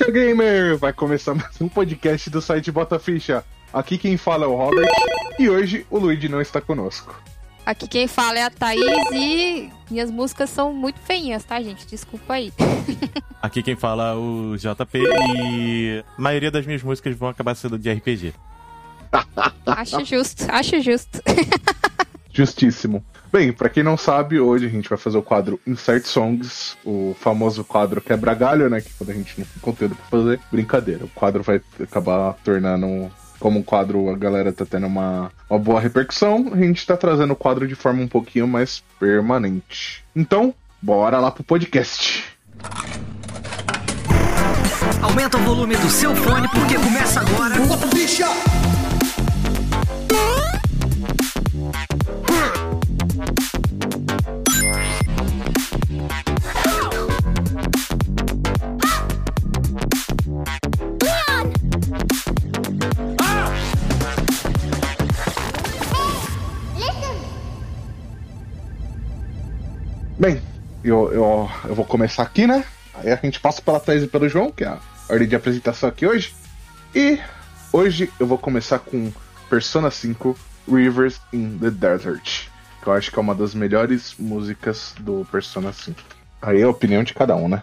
Ficha Gamer! Vai começar mais um podcast do site Bota Ficha. Aqui quem fala é o Robert e hoje o Luigi não está conosco. Aqui quem fala é a Thaís e minhas músicas são muito feinhas, tá, gente? Desculpa aí. Aqui quem fala é o JP e a maioria das minhas músicas vão acabar sendo de RPG. Acho justo, acho justo. Justíssimo. Bem, pra quem não sabe, hoje a gente vai fazer o quadro Insert Songs, o famoso quadro quebra-galho, né? Que quando a gente não tem conteúdo pra fazer, brincadeira. O quadro vai acabar tornando. Como o quadro, a galera tá tendo uma, uma boa repercussão, a gente tá trazendo o quadro de forma um pouquinho mais permanente. Então, bora lá pro podcast. Aumenta o volume do seu fone porque começa agora. Bem, eu, eu, eu vou começar aqui, né? Aí a gente passa pela Thaís e pelo João, que é a ordem de apresentação aqui hoje. E hoje eu vou começar com Persona 5 Rivers in the Desert, que eu acho que é uma das melhores músicas do Persona 5. Aí é a opinião de cada um, né?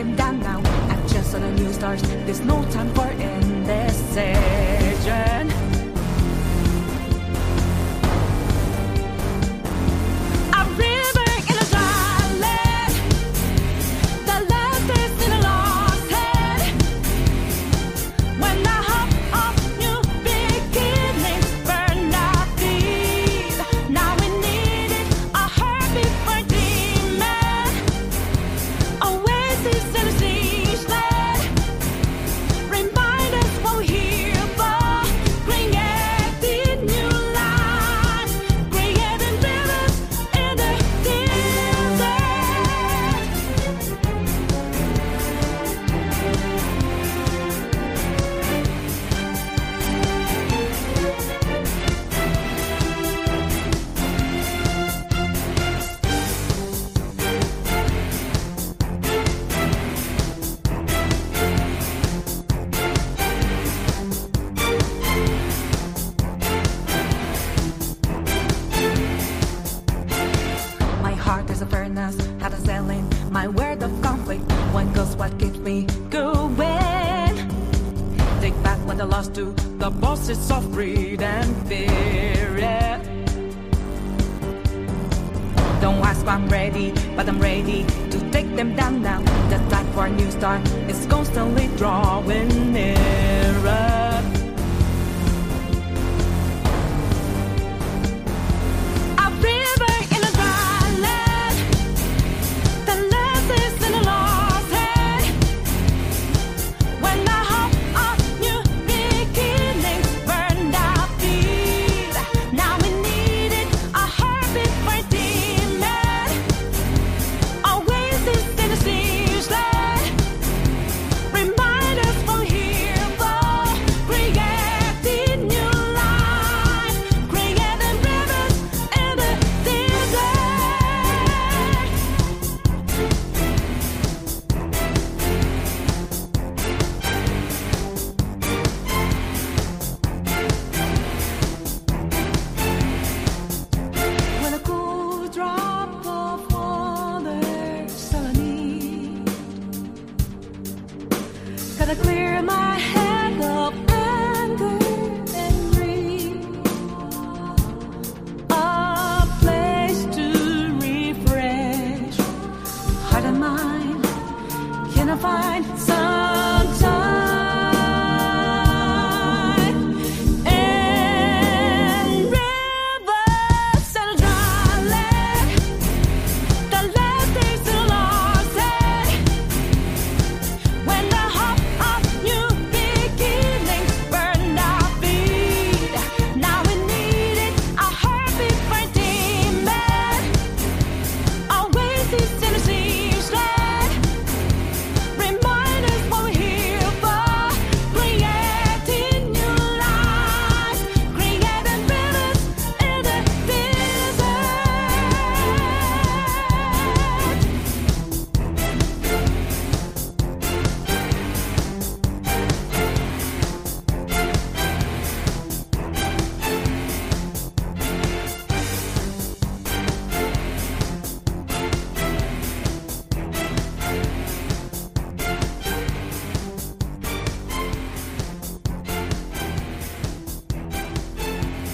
strike down now. Just on a new stars. There's no time for indecision.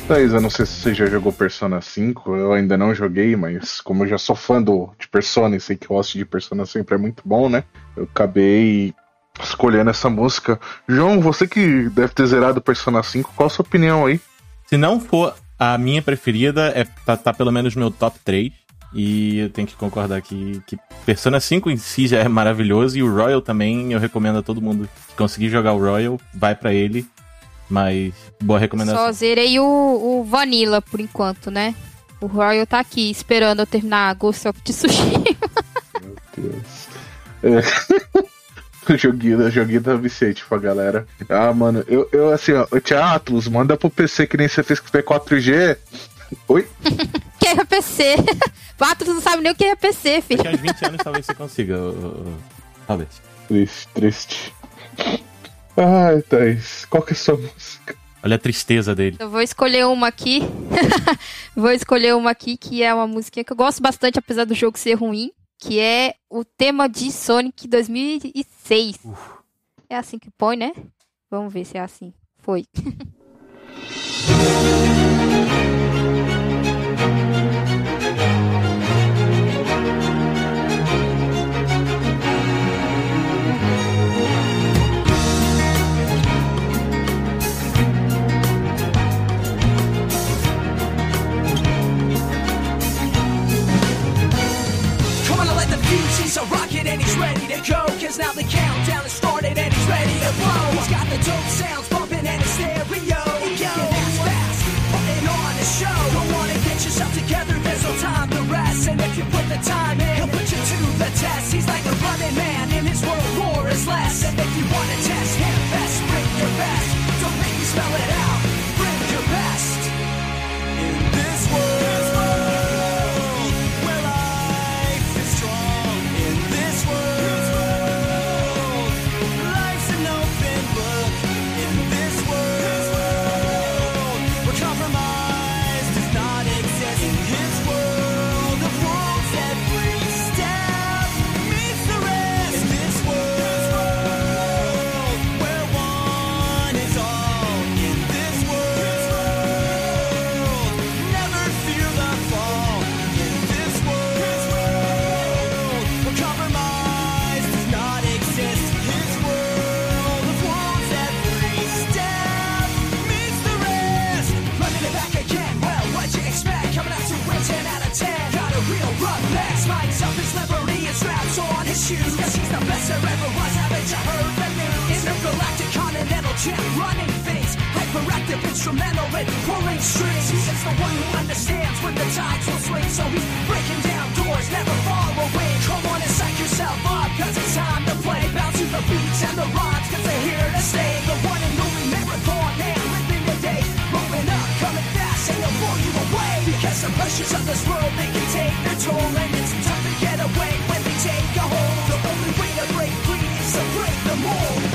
Thaís, eu não sei se você já jogou Persona 5, eu ainda não joguei, mas como eu já sou fã do, de Persona e sei que o host de Persona sempre é muito bom, né? Eu acabei escolhendo essa música. João, você que deve ter zerado Persona 5, qual a sua opinião aí? Se não for a minha preferida, é, tá, tá pelo menos no meu top 3. E eu tenho que concordar que, que Persona 5 em si já é maravilhoso. E o Royal também, eu recomendo a todo mundo que conseguir jogar o Royal, vai pra ele. Mas boa recomendação. Só zerei o, o Vanilla por enquanto, né? O Royal tá aqui esperando eu terminar Ghost of Tsushima. Deus. É. o joguinho, o joguinho da Vicente pra galera. Ah, mano, eu, eu assim, ó, o Tia Atlas, manda pro PC que nem você fez com o P4G. Oi? que é PC? Quatro não sabe nem o que é PC, filho. Daqui a uns 20 anos talvez você consiga, Robert. Triste, triste. Ai, Thaís, qual que é a sua música? Olha a tristeza dele. Eu vou escolher uma aqui. vou escolher uma aqui que é uma música que eu gosto bastante, apesar do jogo ser ruim. Que é o tema de Sonic 2006. É assim que põe, né? Vamos ver se é assim. Foi. he's a rocket and he's ready to go. Cause now the countdown has started and he's ready to blow. He's got the dope sounds bumping and his stereo. He can act fast, putting on a show. Don't wanna get yourself together, there's no time to rest. And if you put the time in, he'll put you to the test. He's like a running man in his world, war is less. Champ running things. Hyperactive, instrumental in pulling strings. He's the one who understands when the tides will swing. So he's breaking down doors, never far away. Come on and psych yourself up, cause it's time to play. Bounce to the beats and the rhymes, cause they're here to stay. The one and only marathon man living the day. Rolling up, coming fast, and they'll blow you away. Because the pressures of this world, they can take their toll. And it's tough to get away when they take a hold. The only way to break free is to break the mold.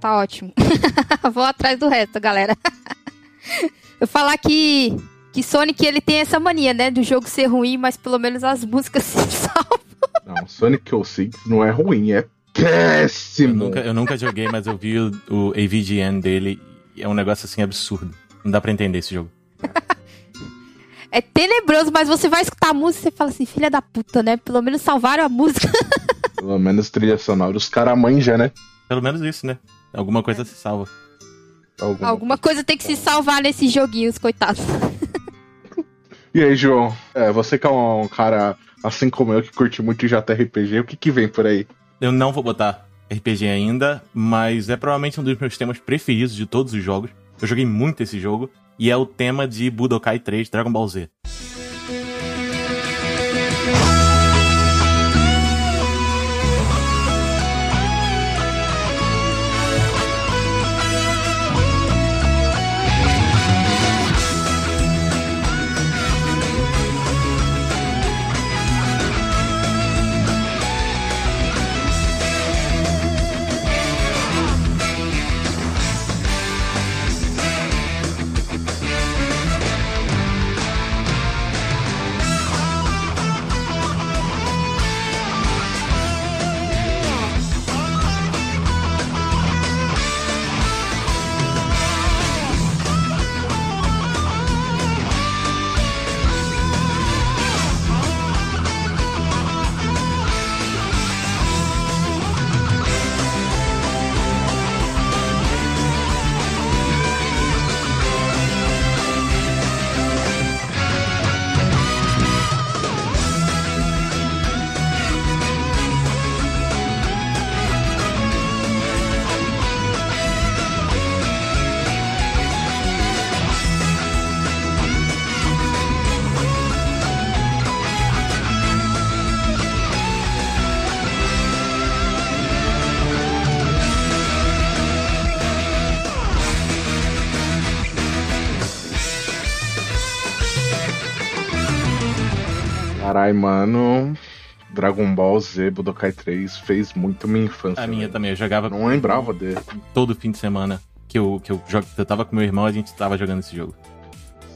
Tá ótimo. Vou atrás do resto, galera. Eu falar que, que Sonic ele tem essa mania, né? Do jogo ser ruim, mas pelo menos as músicas se salvam. Não, Sonic 06 não é ruim, é Eu péssimo. nunca, eu nunca joguei, mas eu vi o, o AVGN dele e é um negócio assim absurdo. Não dá pra entender esse jogo. É tenebroso, mas você vai escutar a música e você fala assim, filha da puta, né? Pelo menos salvaram a música. Pelo menos trilha sonora. Os caras manjam, né? Pelo menos isso, né? Alguma coisa se salva. Alguma. Alguma coisa tem que se salvar nesses joguinhos, coitados. E aí, João? É, você que é um cara assim como eu que curte muito JRPG, o que que vem por aí? Eu não vou botar RPG ainda, mas é provavelmente um dos meus temas preferidos de todos os jogos. Eu joguei muito esse jogo e é o tema de Budokai 3 Dragon Ball Z. Carai, mano. Dragon Ball Z Budokai 3 fez muito minha infância. A minha velho. também, eu jogava Não lembrava dele. todo fim de semana que eu, que eu, jogo, eu tava com meu irmão, a gente tava jogando esse jogo.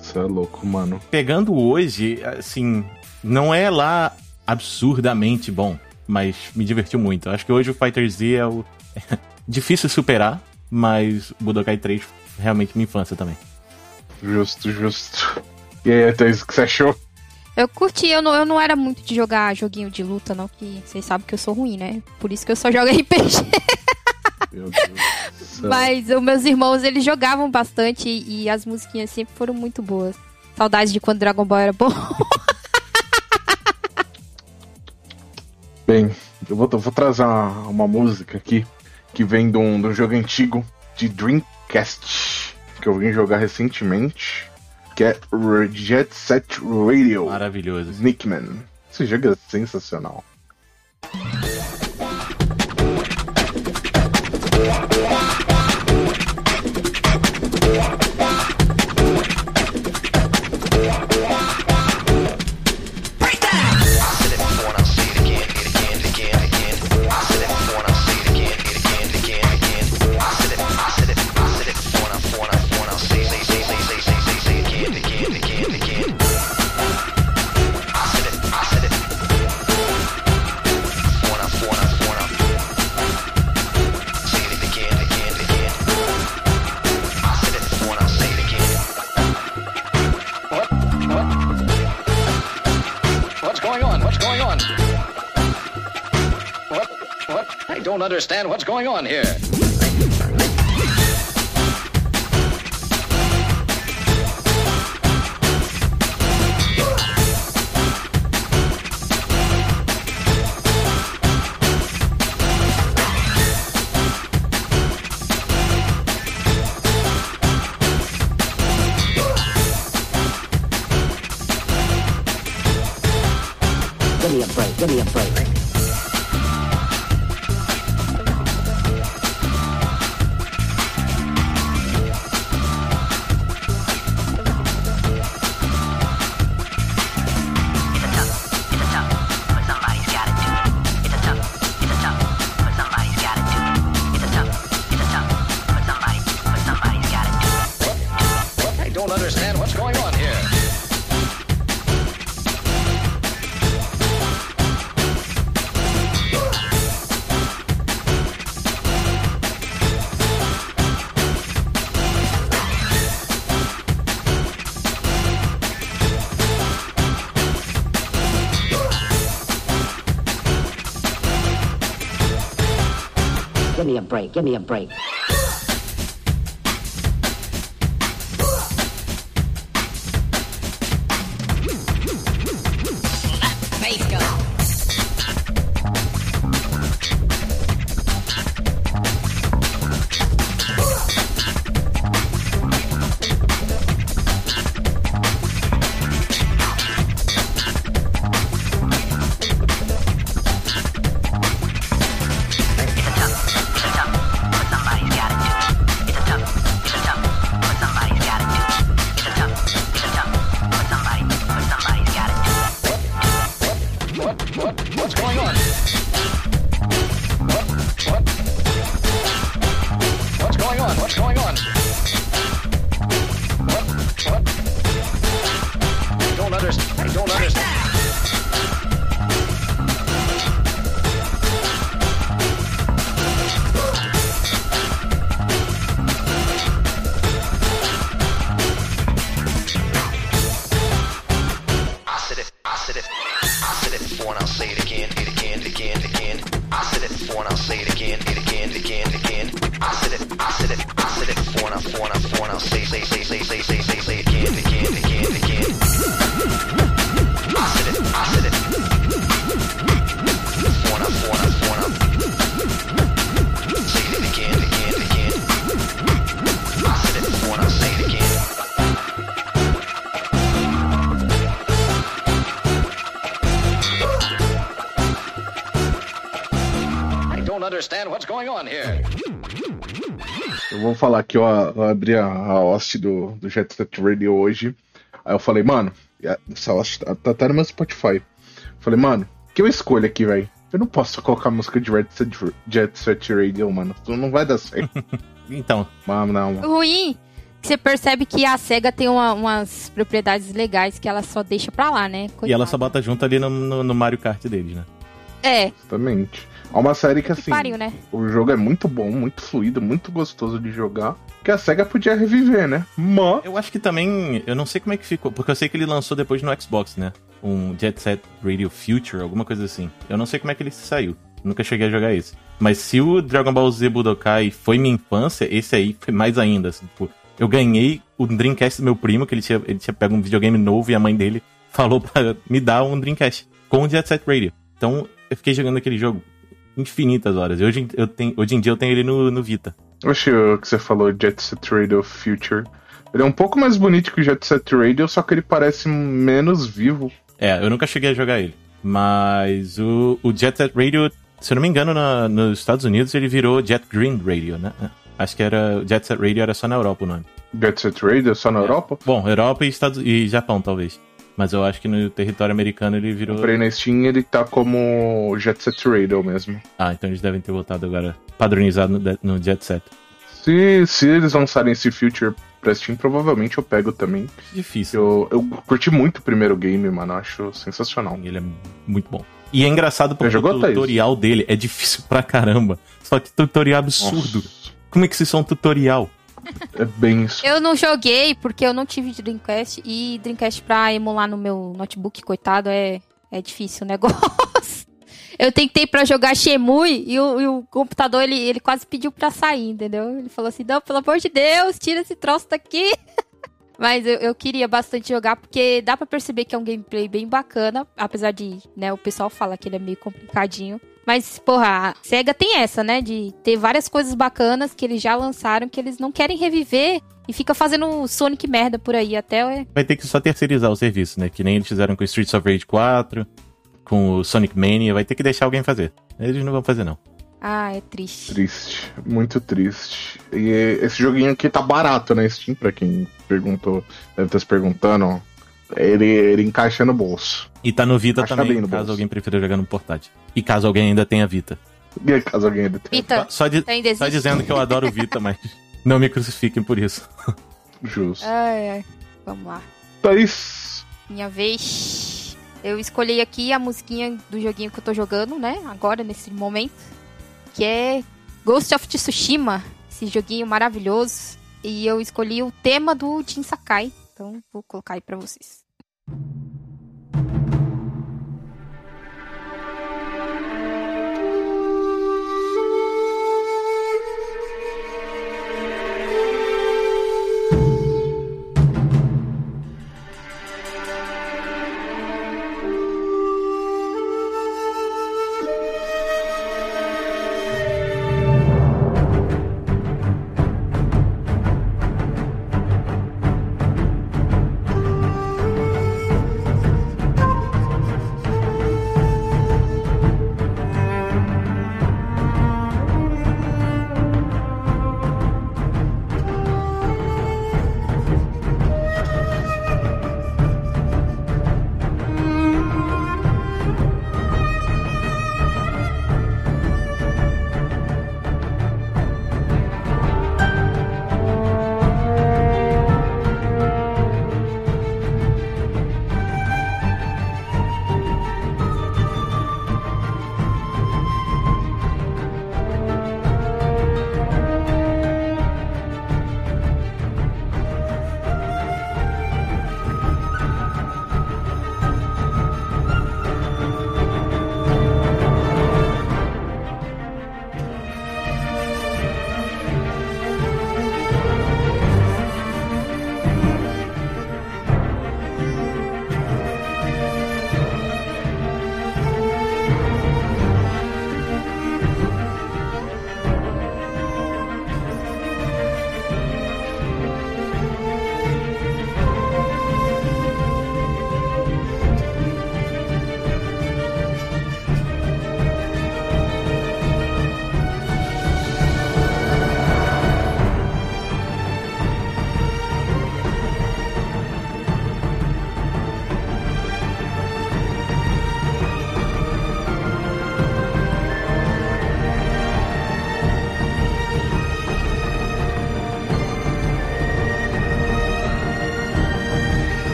Você é louco, mano. Pegando hoje, assim, não é lá absurdamente bom, mas me divertiu muito. Acho que hoje o Fighter Z é o. difícil superar, mas o Budokai 3 realmente minha infância também. Justo, justo. E aí, Thaís, o que você achou? Eu curti, eu não, eu não era muito de jogar joguinho de luta, não, que vocês sabem que eu sou ruim, né? Por isso que eu só jogo RPG. Meu Deus. Mas os meus irmãos, eles jogavam bastante e, e as musiquinhas sempre foram muito boas. Saudades de quando Dragon Ball era bom. Bem, eu vou, eu vou trazer uma, uma música aqui que vem de um, de um jogo antigo de Dreamcast que eu vim jogar recentemente, que é Jet Set Radio Maravilhoso. Sneakman. Esse jogo é sensacional. Don't understand what's going on here. Give me a break, give me a break. Give me a break, understand what's going on here. Eu vou falar que eu, eu abri a, a host do, do Jet Set Radio hoje. Aí eu falei, mano, essa host tá, tá até no meu Spotify. Falei, mano, que eu escolho aqui, velho? Eu não posso colocar música de Jet Set, Jet Set Radio, mano. Isso não vai dar certo. Então, Mas não, O ruim, que você percebe que a SEGA tem uma- umas propriedades legais que ela só deixa pra lá, né? e ela só bota junto ali no, no, no Mario Kart deles, né? É, exatamente. É uma série que, que assim, pariu, né? o jogo é muito bom, muito fluido, muito gostoso de jogar. Que a SEGA podia reviver, né? Mas Eu acho que também. Eu não sei como é que ficou, porque eu sei que ele lançou depois no Xbox, né? Um Jet Set Radio Future, alguma coisa assim. Eu não sei como é que ele saiu. Nunca cheguei a jogar esse. Mas se o Dragon Ball Z Budokai foi minha infância, esse aí foi mais ainda. assim, tipo, eu ganhei o Dreamcast do meu primo, que ele tinha, ele tinha pego um videogame novo e a mãe dele falou pra me dar um Dreamcast com o Jet Set Radio. Então eu fiquei jogando aquele jogo infinitas horas. Hoje, eu tenho, hoje em dia eu tenho ele no, no Vita. achei o que você falou, Jet Set Radio Future. Ele é um pouco mais bonito que o Jet Set Radio, só que ele parece menos vivo. É, eu nunca cheguei a jogar ele. Mas o, o Jet Set Radio, se eu não me engano, na- nos Estados Unidos ele virou Jet Green Radio, né? Acho que era. O Jet Set Radio era só na Europa o nome. Jet Set Radio só na Europa. Bom, Europa e, Estados, e Japão, talvez. Mas eu acho que no território americano ele virou. Comprei na Steam ele tá como Jet Set Radio mesmo. Ah, então eles devem ter voltado agora padronizado no, no Jet Set. Se, se eles lançarem esse Future pra Steam, provavelmente eu pego também. Difícil. Eu, eu curti muito o primeiro game, mano. eu Acho sensacional. Ele é muito bom. E é engraçado porque o tutorial dele é difícil pra caramba. Só que tutorial absurdo. Como é que isso é um tutorial? É bem isso. Eu não joguei porque eu não tive Dreamcast e Dreamcast pra emular no meu notebook, coitado, é, é difícil o negócio. Eu tentei pra jogar Shemui e o, e o computador, ele, ele quase pediu pra sair, entendeu? Ele falou assim, não, pelo amor de Deus, tira esse troço daqui. Mas eu, eu queria bastante jogar, porque dá pra perceber que é um gameplay bem bacana, apesar de, né, o pessoal fala que ele é meio complicadinho. Mas, porra, a SEGA tem essa, né, de ter várias coisas bacanas que eles já lançaram, que eles não querem reviver e fica fazendo Sonic merda por aí, até... Vai ter que só terceirizar o serviço, né? Que nem eles fizeram com Streets of Rage 4, com o Sonic Mania. Vai ter que deixar alguém fazer. Eles não vão fazer, não. Ah, é triste. Triste, muito triste. E esse joguinho aqui tá barato na Steam, pra quem perguntou, deve estar se perguntando. Ele, ele encaixa no bolso. E tá no Vita tá também, no caso bolso. alguém prefira jogar no portátil. E caso alguém ainda tenha Vita. E caso alguém ainda tenha. Vita, Só, de, só dizendo que eu adoro Vita, mas não me crucifiquem por isso. Justo. Ai, ai. Vamos lá. Thaís, Minha vez. Eu escolhi aqui a musiquinha do joguinho que eu tô jogando, né? Agora, nesse momento. Que é Ghost of Tsushima. Esse joguinho maravilhoso. E eu escolhi o tema do Jin Sakai. Então, vou colocar aí pra vocês. Vou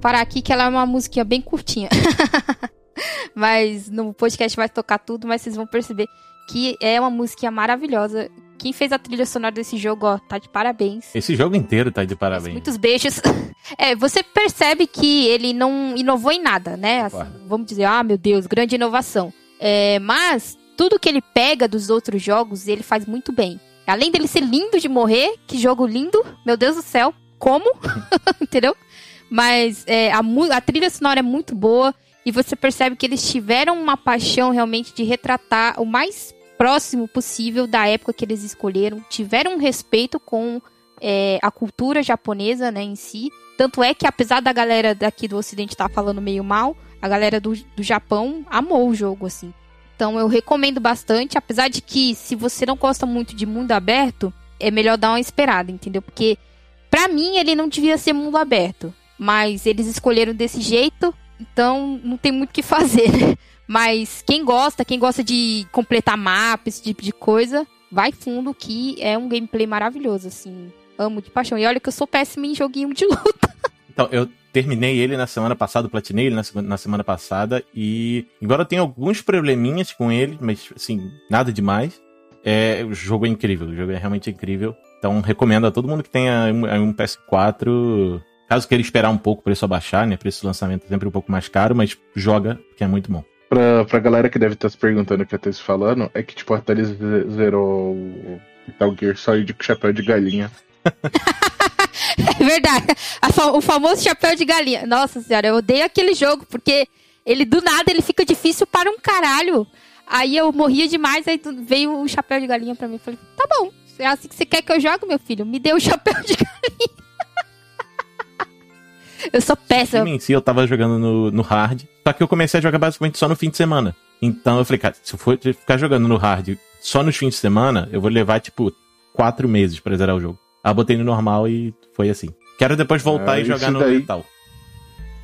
parar aqui que ela é uma musiquinha bem curtinha. mas no podcast vai tocar tudo, mas vocês vão perceber que é uma musiquinha maravilhosa. Quem fez a trilha sonora desse jogo, ó, tá de parabéns. Esse jogo inteiro tá de parabéns. Muitos beijos. É, você percebe que ele não inovou em nada, né? Assim, vamos dizer, ah, meu Deus, grande inovação. É, mas tudo que ele pega dos outros jogos, ele faz muito bem. Além dele ser lindo de morrer, que jogo lindo, meu Deus do céu, como? Entendeu? Mas é, a, a trilha sonora é muito boa e você percebe que eles tiveram uma paixão realmente de retratar o mais próximo possível da época que eles escolheram, tiveram um respeito com é, a cultura japonesa né, em si. Tanto é que, apesar da galera daqui do Ocidente estar falando meio mal, a galera do, do Japão amou o jogo, assim. Então eu recomendo bastante, apesar de que, se você não gosta muito de mundo aberto, é melhor dar uma esperada, entendeu? Porque, pra mim, ele não devia ser mundo aberto. Mas eles escolheram desse jeito, então não tem muito o que fazer, né? Mas quem gosta, quem gosta de completar mapa, esse tipo de coisa, vai fundo que é um gameplay maravilhoso, assim. Amo de paixão. E olha que eu sou péssima em joguinho de luta. Então, eu terminei ele na semana passada, platinei ele na, sema- na semana passada, e embora eu tenha alguns probleminhas com ele, mas assim, nada demais, é, o jogo é incrível, o jogo é realmente incrível. Então, recomendo a todo mundo que tenha um PS4, caso queira esperar um pouco o preço abaixar, né? Preço de lançamento é sempre um pouco mais caro, mas joga, que é muito bom. Pra, pra galera que deve estar se perguntando o que eu tô se falando, é que, tipo, a Thalis ze- zerou o Metal Gear Solid com chapéu de galinha. É verdade. Fa- o famoso chapéu de galinha. Nossa senhora, eu odeio aquele jogo, porque ele do nada ele fica difícil para um caralho. Aí eu morria demais, aí veio o chapéu de galinha pra mim. Eu Falei, tá bom, é assim que você quer que eu jogue, meu filho? Me dê o chapéu de galinha. eu sou péssima. em si eu tava jogando no, no hard, só que eu comecei a jogar basicamente só no fim de semana. Então eu falei, cara, se eu for ficar jogando no hard só nos fins de semana, eu vou levar, tipo, quatro meses pra zerar o jogo. Aí eu botei no normal e foi assim. Quero depois voltar Ah, e jogar no daí- metal.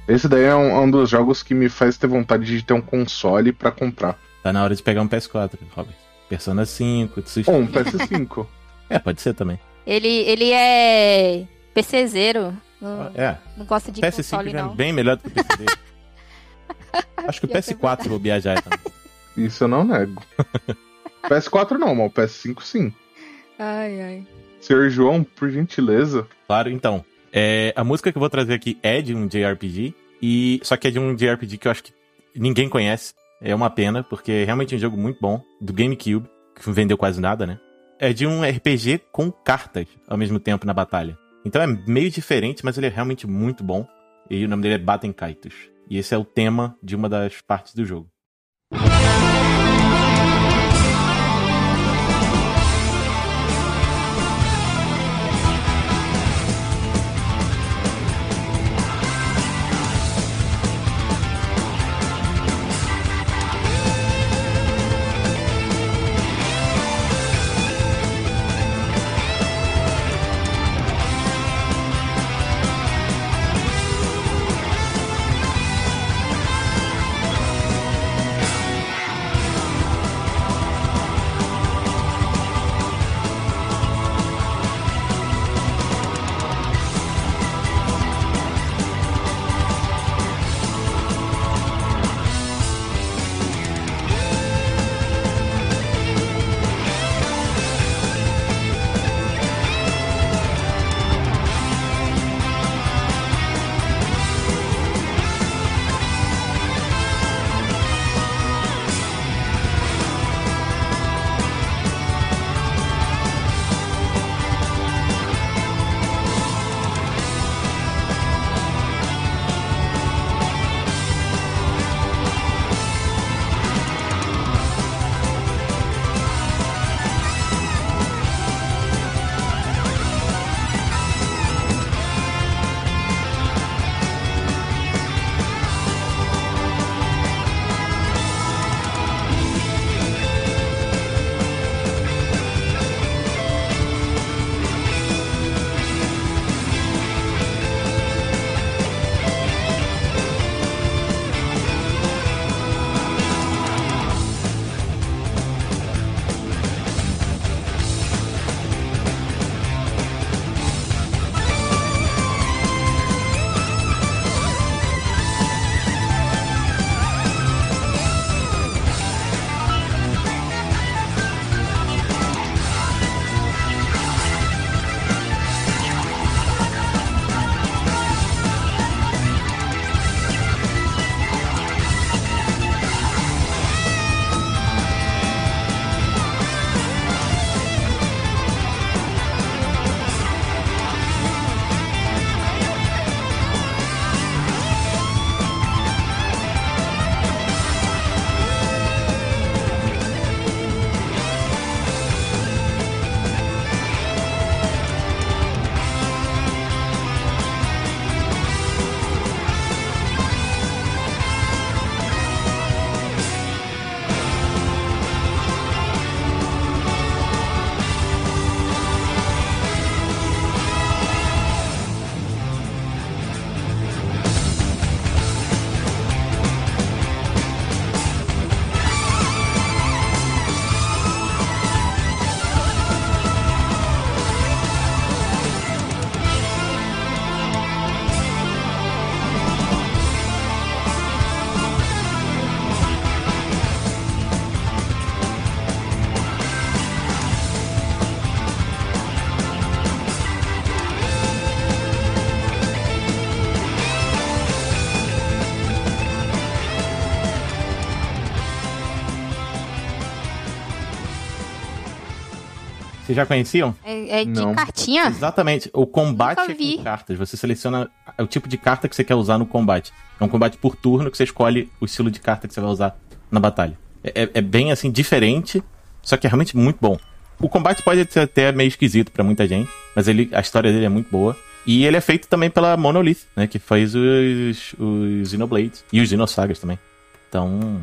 Esse daí é um, é um dos jogos que me faz ter vontade de ter um console pra comprar. Tá na hora de pegar um PS4, Robert. Persona 5, Tsushima. Ou um PS5. É, pode ser também. Ele, ele é PCzeiro. Não, É. não gosta de PS5 console, já é não. bem melhor do que o PC dele. Acho que o é PS4 vou viajar também. Isso eu não nego. PS4 não, mas o PS5 sim. Ai, ai. Senhor João, por gentileza. Claro, então. é, a música que eu vou trazer aqui é de um JRPG, e só que é de um JRPG que eu acho que ninguém conhece. É uma pena, porque é realmente um jogo muito bom, do GameCube, que não vendeu quase nada, né? É de um RPG com cartas ao mesmo tempo na batalha. Então é meio diferente, mas ele é realmente muito bom. E o nome dele é Baten Kaitos. E esse é o tema de uma das partes do jogo. Vocês já conheciam? É, é de Não. cartinha? Exatamente. O combate Nunca é vi. com cartas. Você seleciona o tipo de carta que você quer usar no combate. É um combate por turno que você escolhe o estilo de carta que você vai usar na batalha. É, é- é bem assim, diferente, só que é realmente muito bom. O combate pode ser até meio esquisito pra muita gente, mas ele, a história dele é muito boa. E ele é feito também pela Monolith, né? Que faz os, os Xenoblades e os Xenosagas também. Então.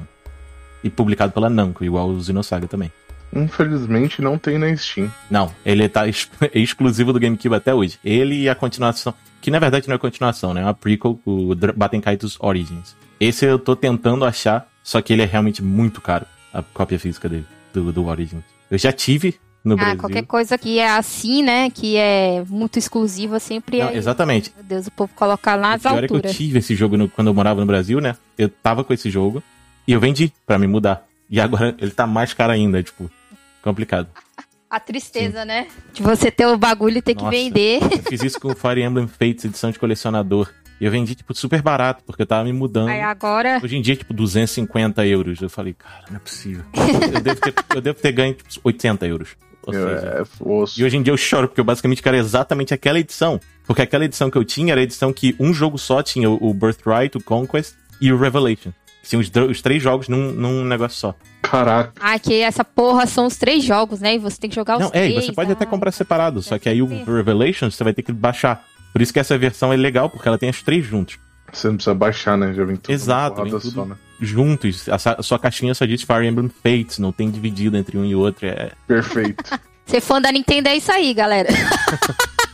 E publicado pela Namco, igual o Xenosaga também. Infelizmente não tem na Steam. Não, ele tá ex- exclusivo do GameCube até hoje. Ele e a continuação, que na verdade não é continuação, né? É uma prequel, o Dra- Baten Kaitos Origins. Esse eu tô tentando achar, só que ele é realmente muito caro, a cópia física dele, do, do Origins. Eu já tive no Ah, Brasil. qualquer coisa que é assim, né? Que é muito exclusiva, sempre Não, é. exatamente. Meu Deus, o povo coloca lá nas pior é que eu alturas. tive esse jogo no- quando eu morava no Brasil, né? Eu tava com esse jogo e eu vendi pra me mudar. E agora ele tá mais caro ainda, tipo, complicado. A tristeza, né? De você ter o bagulho e ter que Nossa. vender. Eu fiz isso com o Fire Emblem Fates, edição de colecionador. E eu vendi, tipo, super barato, porque eu tava me mudando. Aí agora. Hoje em dia, tipo, 250 euros. Eu falei, cara, não é possível. Eu devo ter, eu devo ter ganho, tipo, 80 euros. Ou seja, é e hoje em dia eu choro, porque eu basicamente quero exatamente aquela edição. Porque aquela edição que eu tinha era a edição que um jogo só tinha o o Birthright, o Conquest e o Revelation. Tinha os, os três jogos num, num negócio só. Caraca. Ah, que essa porra são os três jogos, né? E você tem que jogar os Não, é, e três. você pode ah. até comprar separado, só que aí o ser. Revelation você vai ter que baixar. Por isso que essa versão é legal, porque ela tem as três juntos. Você não precisa baixar, né? Já vem tudo Exato, vem tudo só, né? juntos. A, sua caixinha só diz Fire Emblem Fates, não tem dividido entre um e outro. É, Perfeito. Ser fã da Nintendo é isso aí, galera.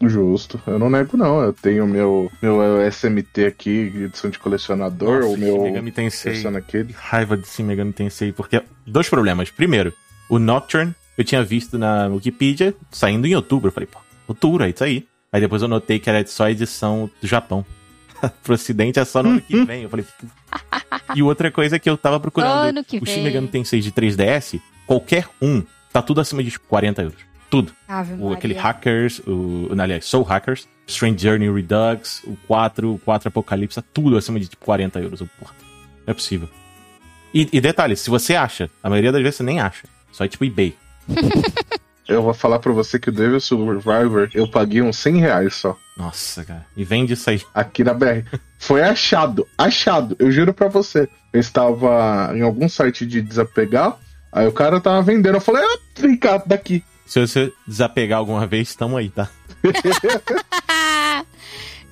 Justo. Eu não nego, não. Eu tenho meu, meu SMT aqui, edição de colecionador, Nossa, o meu. Megami Tensei. Aquele. raiva de Shin Megami Tensei, porque dois problemas. Primeiro, o Nocturne eu tinha visto na Wikipedia saindo em outubro. Eu falei, pô, outubro, é isso aí. Aí depois eu notei que era só a edição do Japão. Pro ocidente é só no ano que vem. Eu falei, "Pô." E outra coisa é que eu tava procurando Ano que o Shin. Megami Tensei de 3DS, qualquer um, tá tudo acima de 40 euros. Tudo. O, aquele Hackers, o, aliás, Soul Hackers, Strange Journey Redux, o 4, o 4 Apocalipse, tudo acima de tipo 40 euros. Eu, Porra, não é possível. E, e detalhe, se você acha, a maioria das vezes você nem acha. Só é tipo eBay. Eu vou falar pra você que o Devil Survivor eu paguei uns 100 reais só. Nossa, cara. E vende isso aí. Aqui na BR. Foi achado, achado. Eu juro pra você. Eu estava em algum site de desapegar. Aí o cara tava vendendo. Eu falei, ah, vem cá, daqui. Se você desapegar alguma vez, tamo aí, tá?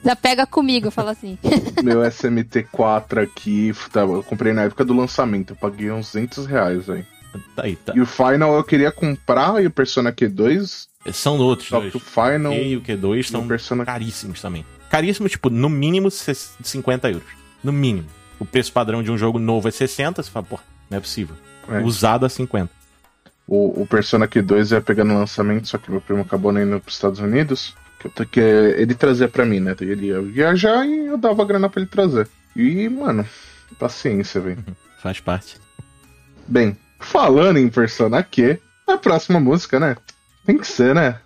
Desapega comigo, fala assim. Meu SMT4 aqui, tá, eu comprei na época do lançamento. Eu paguei uns 200 reais aí. Tá aí, tá. E o Final eu queria comprar e o Persona Q2. São outros Só dois. que o Final. E o Q2 e são Persona caríssimos também. Caríssimos, tipo, no mínimo 50 euros. No mínimo. O preço padrão de um jogo novo é 60, você fala, pô, não é possível. É. Usado a 50. O, o Persona Q2 ia pegar no lançamento, só que meu primo acabou não indo pros Estados Unidos. Que, que ele trazia pra mim, né? Ele ia viajar e eu dava grana pra ele trazer. E, mano, paciência, velho. Faz parte. Bem, falando em Persona Q, a próxima música, né? Tem que ser, né?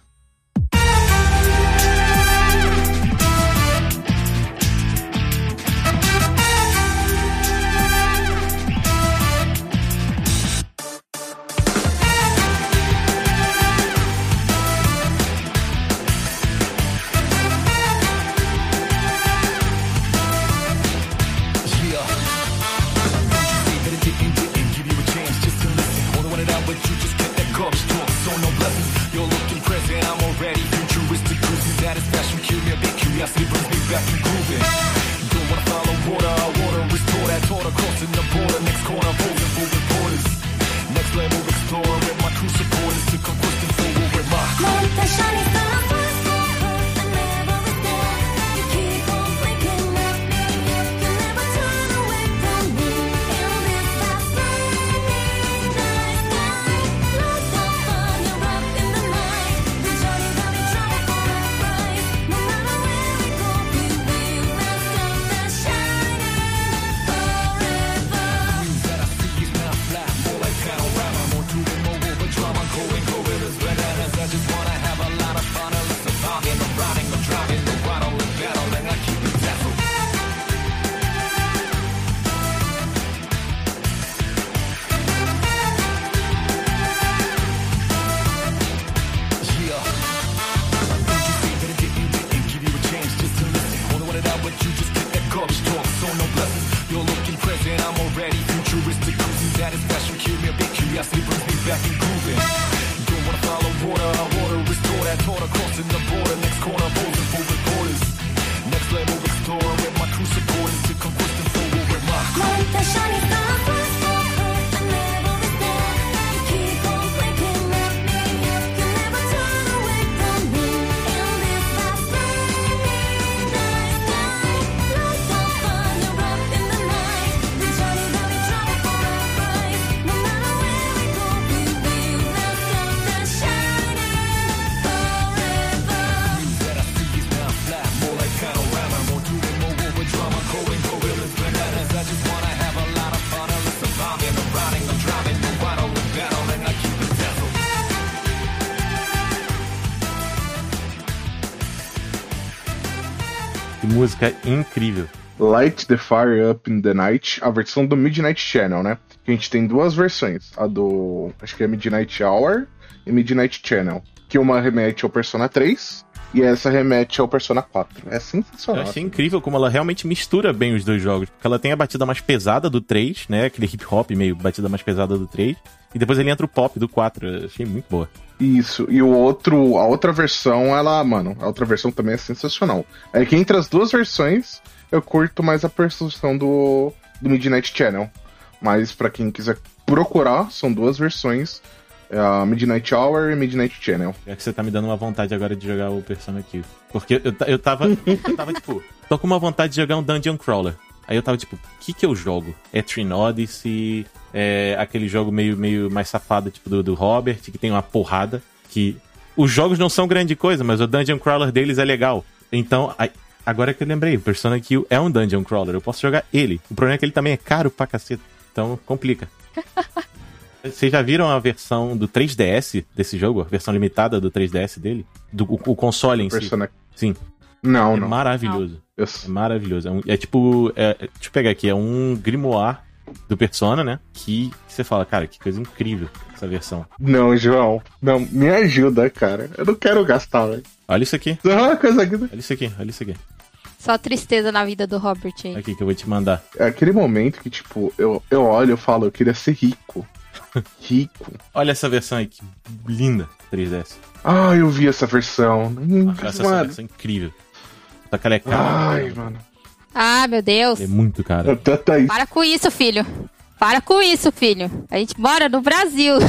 Música incrível. Light the Fire Up in the Night, a versão do Midnight Channel, né? A gente tem duas versões, a do. acho que é Midnight Hour e Midnight Channel. Que uma remete ao Persona 3 e essa remete ao Persona 4. É Eu sensacional. achei incrível como ela realmente mistura bem os dois jogos. Porque ela tem a batida mais pesada do 3, né? Aquele hip hop meio batida mais pesada do 3. E depois ele entra o pop do 4. Eu achei muito boa. Isso, e o outro, a outra versão, ela, mano, a outra versão também é sensacional. É que entre as duas versões, eu curto mais a versão do, do Midnight Channel. Mas pra quem quiser procurar, são duas versões, é a Midnight Hour e Midnight Channel. É que você tá me dando uma vontade agora de jogar o Persona aqui. Porque eu, eu tava. eu tava, tipo, tô com uma vontade de jogar um Dungeon Crawler. Aí eu tava tipo, o que que eu jogo? É Trin Odyssey, é aquele jogo meio, meio mais safado, tipo do, do Robert, que tem uma porrada. Que os jogos não são grande coisa, mas o Dungeon Crawler deles é legal. Então, aí- agora que eu lembrei, o Persona Q é um Dungeon Crawler, eu posso jogar ele. O problema é que ele também é caro pra caceta. Então, complica. Vocês já viram a versão do 3DS desse jogo? A versão limitada do 3DS dele? Do, o, o console em si? Persona... Sim. Não, é não. maravilhoso. Eu- É maravilhoso. É, um- é tipo. é- é- deixa eu pegar aqui. É um grimoire do Persona, né? Que você fala, cara, que coisa incrível essa versão. Não, João. Não, me ajuda, cara. Eu não quero gastar, velho. Olha isso aqui. É uma coisa aqui. Olha isso aqui. Olha isso aqui. Só tristeza na vida do Robert aí. Aqui que eu vou te mandar. É aquele momento que, tipo, eu, eu olho e eu falo, eu queria ser rico. Rico. Olha essa versão aí, que linda. 3DS. Ah, eu vi essa versão. Hum, Nossa, essa mano. versão é incrível. Só que ela é cara. Ai, mano. Ah, meu Deus. É muito cara. Até tá isso. Para com isso, filho. Para com isso, filho. A gente mora no Brasil.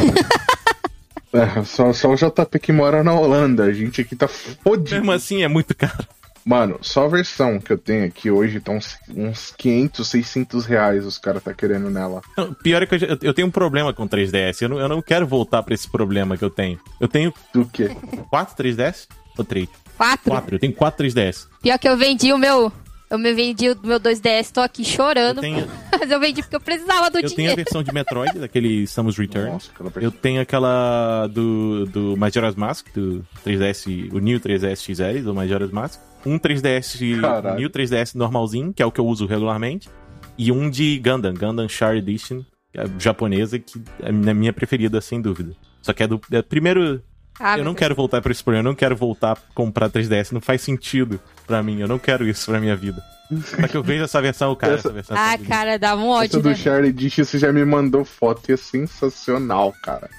É, só, só o JP que mora na Holanda. A gente aqui tá fodido. Mesmo assim, é muito caro. Mano, só a versão que eu tenho aqui hoje tá uns, uns 500, 600 reais os caras tá querendo nela. Não, Pior é que eu, já- eu tenho um problema com 3DS. Eu não, eu não quero voltar pra esse problema que eu tenho. Eu tenho Do quê? 4 3DS? Ou 3? Quatro. 4. Eu tenho 4 3DS. Pior que eu vendi o meu. Eu me vendi o meu 2DS, tô aqui chorando. Eu tenho- Mas eu vendi porque eu precisava do Eu tenho a dinheiro. versão de Metroid, daquele Samus Return. Nossa, aquela versão. Eu tenho aquela do, do Majora's Mask, do 3DS, o New 3DS XL, do Majora's Mask. Um 3DS, Caralho. New 3DS normalzinho, que é o que eu uso regularmente. E um de Gundam, Gundam Shard Edition, que é japonesa, que é a minha preferida, sem dúvida. Só que é do. É, primeiro, Ah, eu não Deus. quero voltar pra esse problema, eu não quero voltar a comprar 3DS, não faz sentido pra mim, eu não quero isso pra minha vida. Só que eu vejo essa versão, cara, essa, Essa- versão. é Ah, bonita. cara, dá um Essa ódio, do né? Charlie Dish, você já me mandou foto e é sensacional, cara.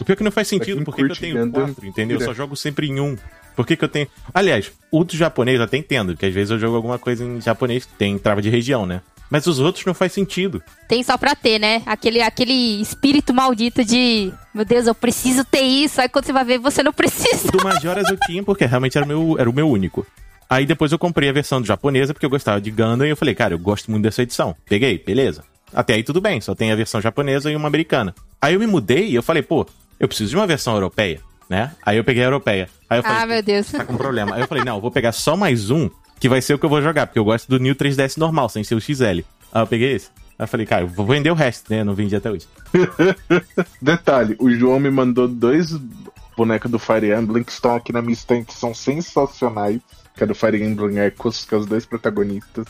O pior é que não faz sentido, quem por que que eu tenho quatro, entendeu? Eu só jogo sempre em um. Por que que eu tenho... Aliás, o do japonês eu até entendo, que às vezes eu jogo alguma coisa em japonês que tem trava de região, né? Mas os outros não faz sentido. Tem só pra ter, né? Aquele, aquele espírito maldito de... Meu Deus, eu preciso ter isso. Aí quando você vai ver, você não precisa. O do Majoras eu tinha porque realmente era meu, era o meu único. Aí depois eu comprei a versão japonesa porque eu gostava de Gundam e eu falei, cara, eu gosto muito dessa edição. Peguei, beleza. Até aí tudo bem, só tem a versão japonesa e uma americana. Aí eu me mudei e eu falei, pô, eu preciso de uma versão europeia, né? Aí eu peguei a europeia. Aí eu falei, Ah, meu Deus. tá com problema. Aí eu falei, não, eu vou pegar só mais um, que vai ser o que eu vou jogar, porque eu gosto do New 3DS normal, sem ser o XL. Aí eu peguei esse. Aí eu falei, cara, eu vou vender o resto, né? Eu não vendi até hoje. Detalhe, o João me mandou dois bonecos do Fire Emblem que estão aqui na minha estante, que são sensacionais. Que é do Fire Emblem Echoes, que é os dois protagonistas.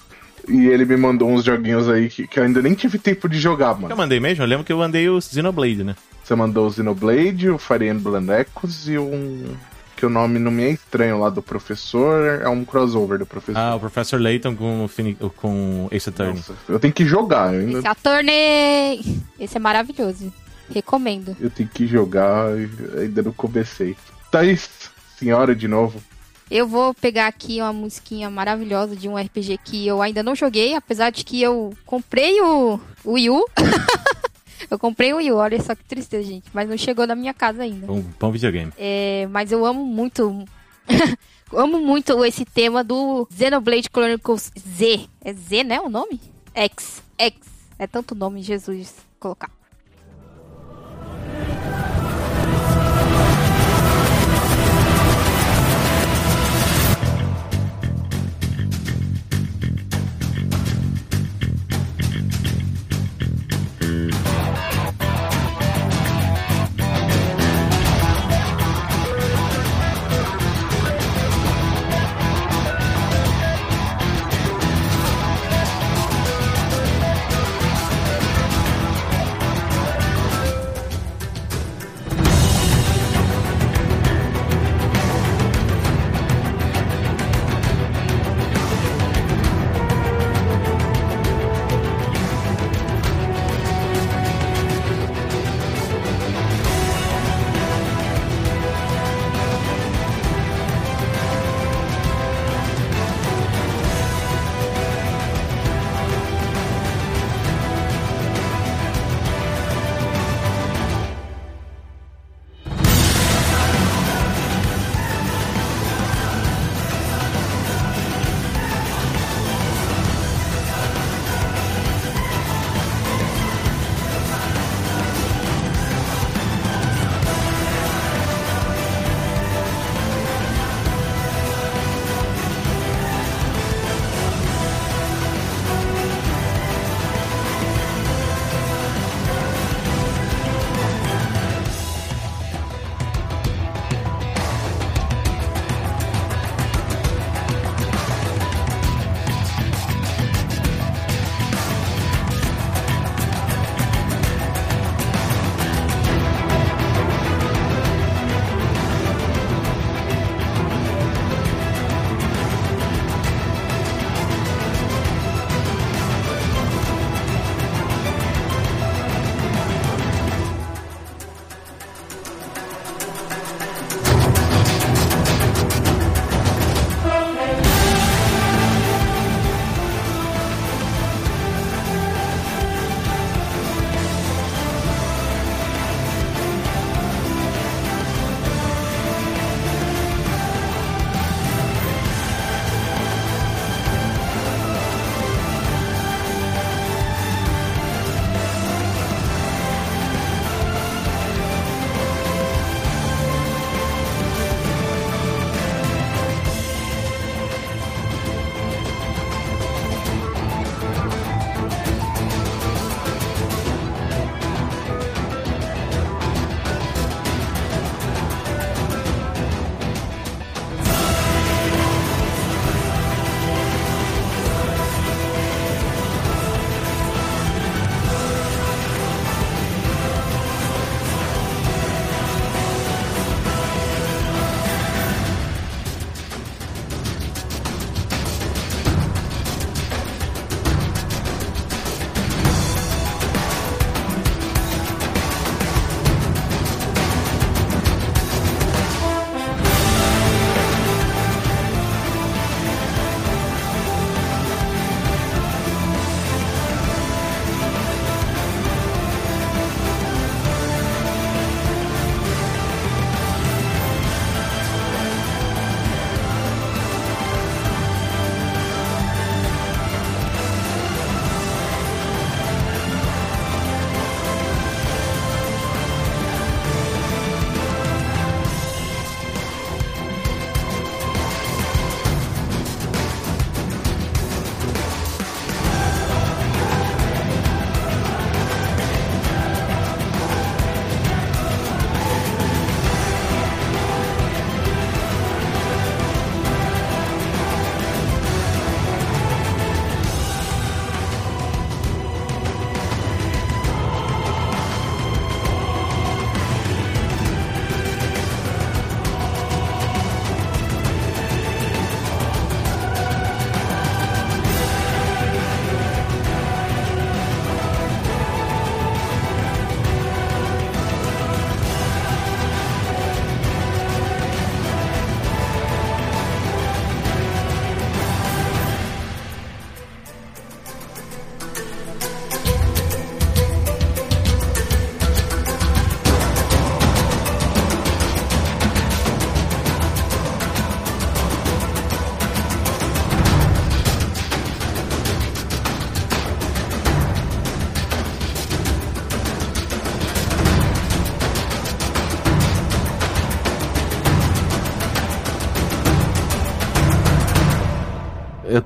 E ele me mandou uns joguinhos aí que, que eu ainda nem tive tempo de jogar, Eu mano. mandei mesmo? Eu lembro que eu mandei o Xenoblade, né? Você mandou o Xenoblade, o Fire Emblem Echoes e um. que o nome não me é estranho lá do professor, é um crossover do professor. Ah, o Professor Layton com, o Fini- com Ace Attorney. Nossa, eu tenho que jogar, eu ainda Esse Attorney! Esse é maravilhoso. Recomendo. eu tenho que jogar, e ainda não comecei. Thaís, senhora de novo. Eu vou pegar aqui uma musiquinha maravilhosa de um RPG que eu ainda não joguei, apesar de que eu comprei o, o Wii U. eu comprei o Wii U, olha só que tristeza, gente. Mas não chegou na minha casa ainda. Bom, bom videogame. É, mas eu amo muito. amo muito esse tema do Xenoblade Chronicles Z. É Z, né? O nome? X. X. É tanto nome, Jesus. Colocar.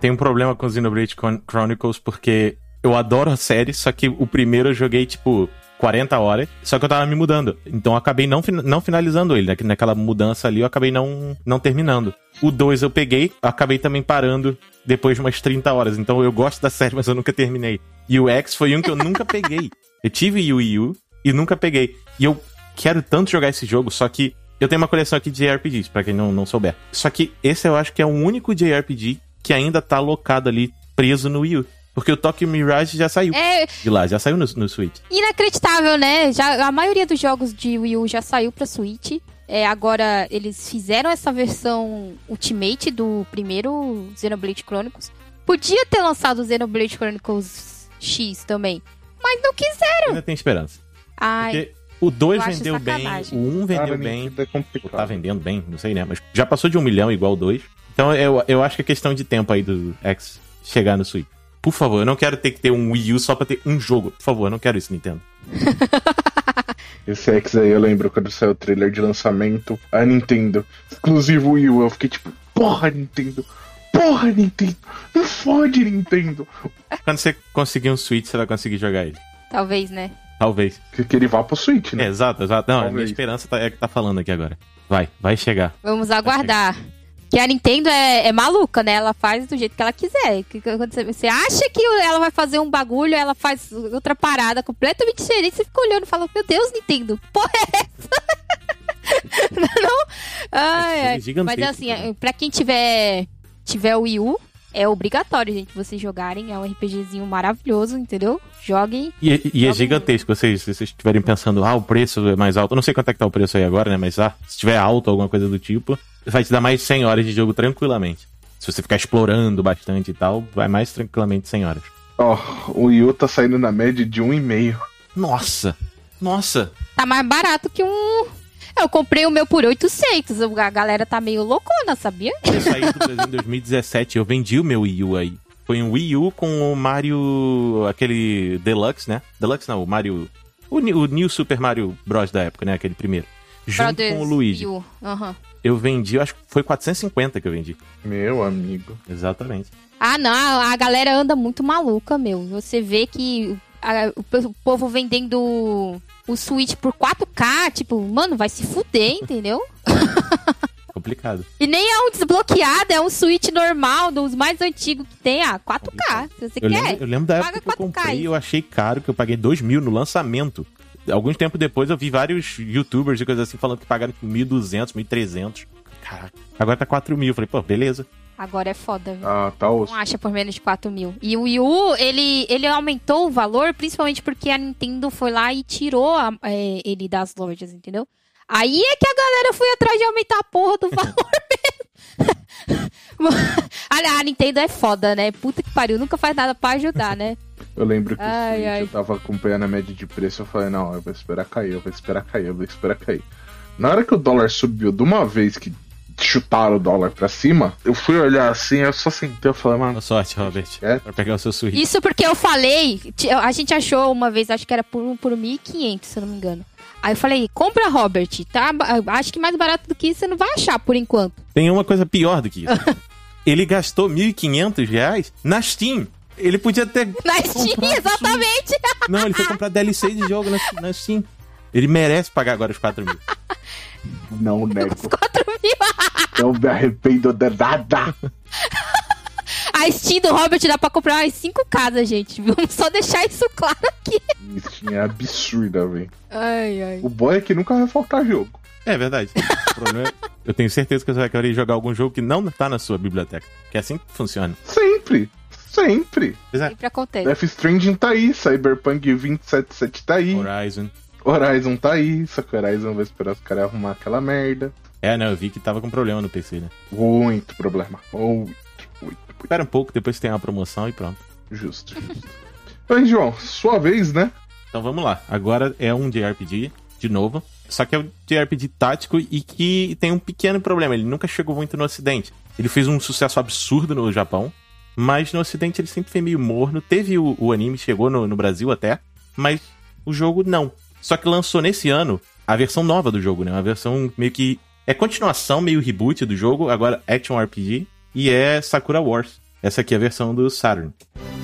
Tenho um problema com Xenoblade Chron- Chronicles porque eu adoro a série, só que o primeiro eu joguei, tipo, 40 horas, só que eu tava me mudando. Então eu acabei não, não finalizando ele. né? Naquela mudança ali, eu acabei não, não terminando. O 2 eu peguei, acabei também parando depois de umas 30 horas. Então eu gosto da série, mas eu nunca terminei. E o X foi um que eu nunca peguei. Eu tive o Wii U e nunca peguei. E eu quero tanto jogar esse jogo, só que eu tenho uma coleção aqui de JRPGs, pra quem não, não souber. Só que esse eu acho que é o único JRPG que ainda tá alocado ali, preso no Wii U. Porque o Tokyo Mirage já saiu É de lá, já saiu no, no Switch. inacreditável, né? Já, a maioria dos jogos de Wii U já saiu pra Switch. É, agora eles fizeram essa versão Ultimate do primeiro Xenoblade Chronicles. Podia ter lançado o Xenoblade Chronicles X também, mas não quiseram. Ainda tem esperança. Ai, Porque o 2 eu acho vendeu bem, o 1 um vendeu Cara, bem, é complicado. tá vendendo bem, não sei, né? Mas já passou de um milhão igual o 2. Então eu, eu acho que é questão de tempo aí do X chegar no Switch. Por favor, eu não quero ter que ter um Wii U só pra ter um jogo. Por favor, eu não quero isso, Nintendo. Esse X aí eu lembro quando saiu o trailer de lançamento, a Nintendo, exclusivo Wii U, eu fiquei tipo, porra, Nintendo, porra, Nintendo, não fode, Nintendo. Quando você conseguir um Switch, você vai conseguir jogar ele. talvez, né? Talvez. Que, que ele vá pro Switch, É, né? exato, exato. Não, a minha Talvez. esperança tá- é que tá falando aqui agora. Vai, vai chegar. Vamos aguardar. Que a Nintendo é, é maluca, né? Ela faz do jeito que ela quiser. Que- quando Você você acha que ela vai fazer um bagulho, ela faz outra parada completamente diferente. Você fica olhando e fala, meu Deus, Nintendo, porra é essa? não? Ai, É ai. Mas assim, pra quem tiver, tiver o Wii U, é obrigatório, gente, vocês jogarem. É um RPGzinho maravilhoso, entendeu? Joguem. E, e é gigantesco, vocês, se vocês estiverem pensando, ah, o preço é mais alto. Eu não sei quanto é que tá o preço aí agora, né? Mas ah, se tiver alto, alguma coisa do tipo, vai te dar mais de 100 horas de jogo tranquilamente. Se você ficar explorando bastante e tal, vai mais tranquilamente 100 horas. Ó, o Wii U tá saindo na média de 1,5. Nossa! Nossa! Tá mais barato que um... Eu comprei o meu por 800. A galera tá meio loucona, sabia? Eu saí do Brasil em 2017, eu vendi o meu Wii U aí. Foi um Wii U com o Mario. aquele Deluxe, né? Deluxe não, o Mario. O, o New Super Mario Bros. da época, né? Aquele primeiro. Junto Brothers com o Luigi. Wii U. Aham. Eu vendi, eu acho que foi 450 que eu vendi. Meu amigo. Exatamente. Ah, não, a galera anda muito maluca, meu. Você vê que a- o, povo vendendo o Switch por 4K, tipo, mano, vai se fuder, entendeu? Complicado. E nem é um desbloqueado, é um Switch normal, dos mais antigos que tem, ah, 4K, se você Eu quer. lembro, eu lembro da época que eu 4K comprei eu achei caro, que eu paguei 2 mil no lançamento. Alguns tempo depois eu vi vários youtubers e coisas assim falando que pagaram tipo 1.200, 1.300. Caraca. Agora tá 4 mil. Eu Falei, pô, beleza. Agora é foda, viu? Ah, tá osso. Não acha por menos de 4 mil. E o Wii U, ele, ele aumentou o valor, principalmente porque a Nintendo foi lá e tirou a- é, ele das lojas, entendeu? Aí é que a galera foi atrás de aumentar a porra do valor mesmo. Olha, a Nintendo é foda, né? Puta que pariu, nunca faz nada pra ajudar, né? Eu lembro que ai. eu tava acompanhando a média de preço, eu falei, não, eu vou esperar cair, eu vou esperar cair, eu vou esperar cair. Na hora que o dólar subiu de uma vez que chutaram o dólar pra cima, eu fui olhar assim, eu só sentei, eu falei, mano, Boa sorte, Robert. É? Pra pegar o seu Switch. Isso porque eu falei, a gente achou uma vez, acho que era por, por 1.500, se eu não me engano. Aí eu falei, compra, Robert, tá? Acho que mais barato do que isso você não vai achar por enquanto. Tem uma coisa pior do que isso. Ele gastou 1.500 reais na Steam. Ele podia ter. Na Steam, exatamente. Não, ele foi comprar DLC de jogo na, na Steam. Ele merece pagar agora os 4 mil. não, nego, 4 mil. não me arrependo de nada. A Steam do Robert dá pra comprar umas 5 casas, gente. Vamos só deixar isso claro aqui. Isso é absurda, velho. Ai, ai. O bom é que nunca vai faltar jogo. É verdade. O problema é- Eu tenho certeza que você vai querer jogar algum jogo que não tá na sua biblioteca. Que é assim que funciona. Sempre, sempre. É. Sempre acontece. Death Stranding tá aí, Cyberpunk 2077 tá aí, Horizon. Horizon tá aí, só que Horizon vai esperar os caras arrumar aquela merda. É, não, eu vi que tava com problema no PC, né? Muito problema. Muito, muito, muito Espera um pouco, depois tem uma promoção e pronto. justo, justo. João, sua vez, né? Então vamos lá. Agora é um JRPG, de novo. Só que é um JRPG tático e que tem um pequeno problema. Ele nunca chegou muito no ocidente. Ele fez um sucesso absurdo no Japão, mas no ocidente ele sempre foi meio morno. Teve o, o anime, chegou no, no Brasil até, mas o jogo não. Só que lançou nesse ano a versão nova do jogo, né? Uma versão meio que. É continuação, meio reboot do jogo, agora Action RPG, e é Sakura Wars. Essa aqui é a versão do Saturn.「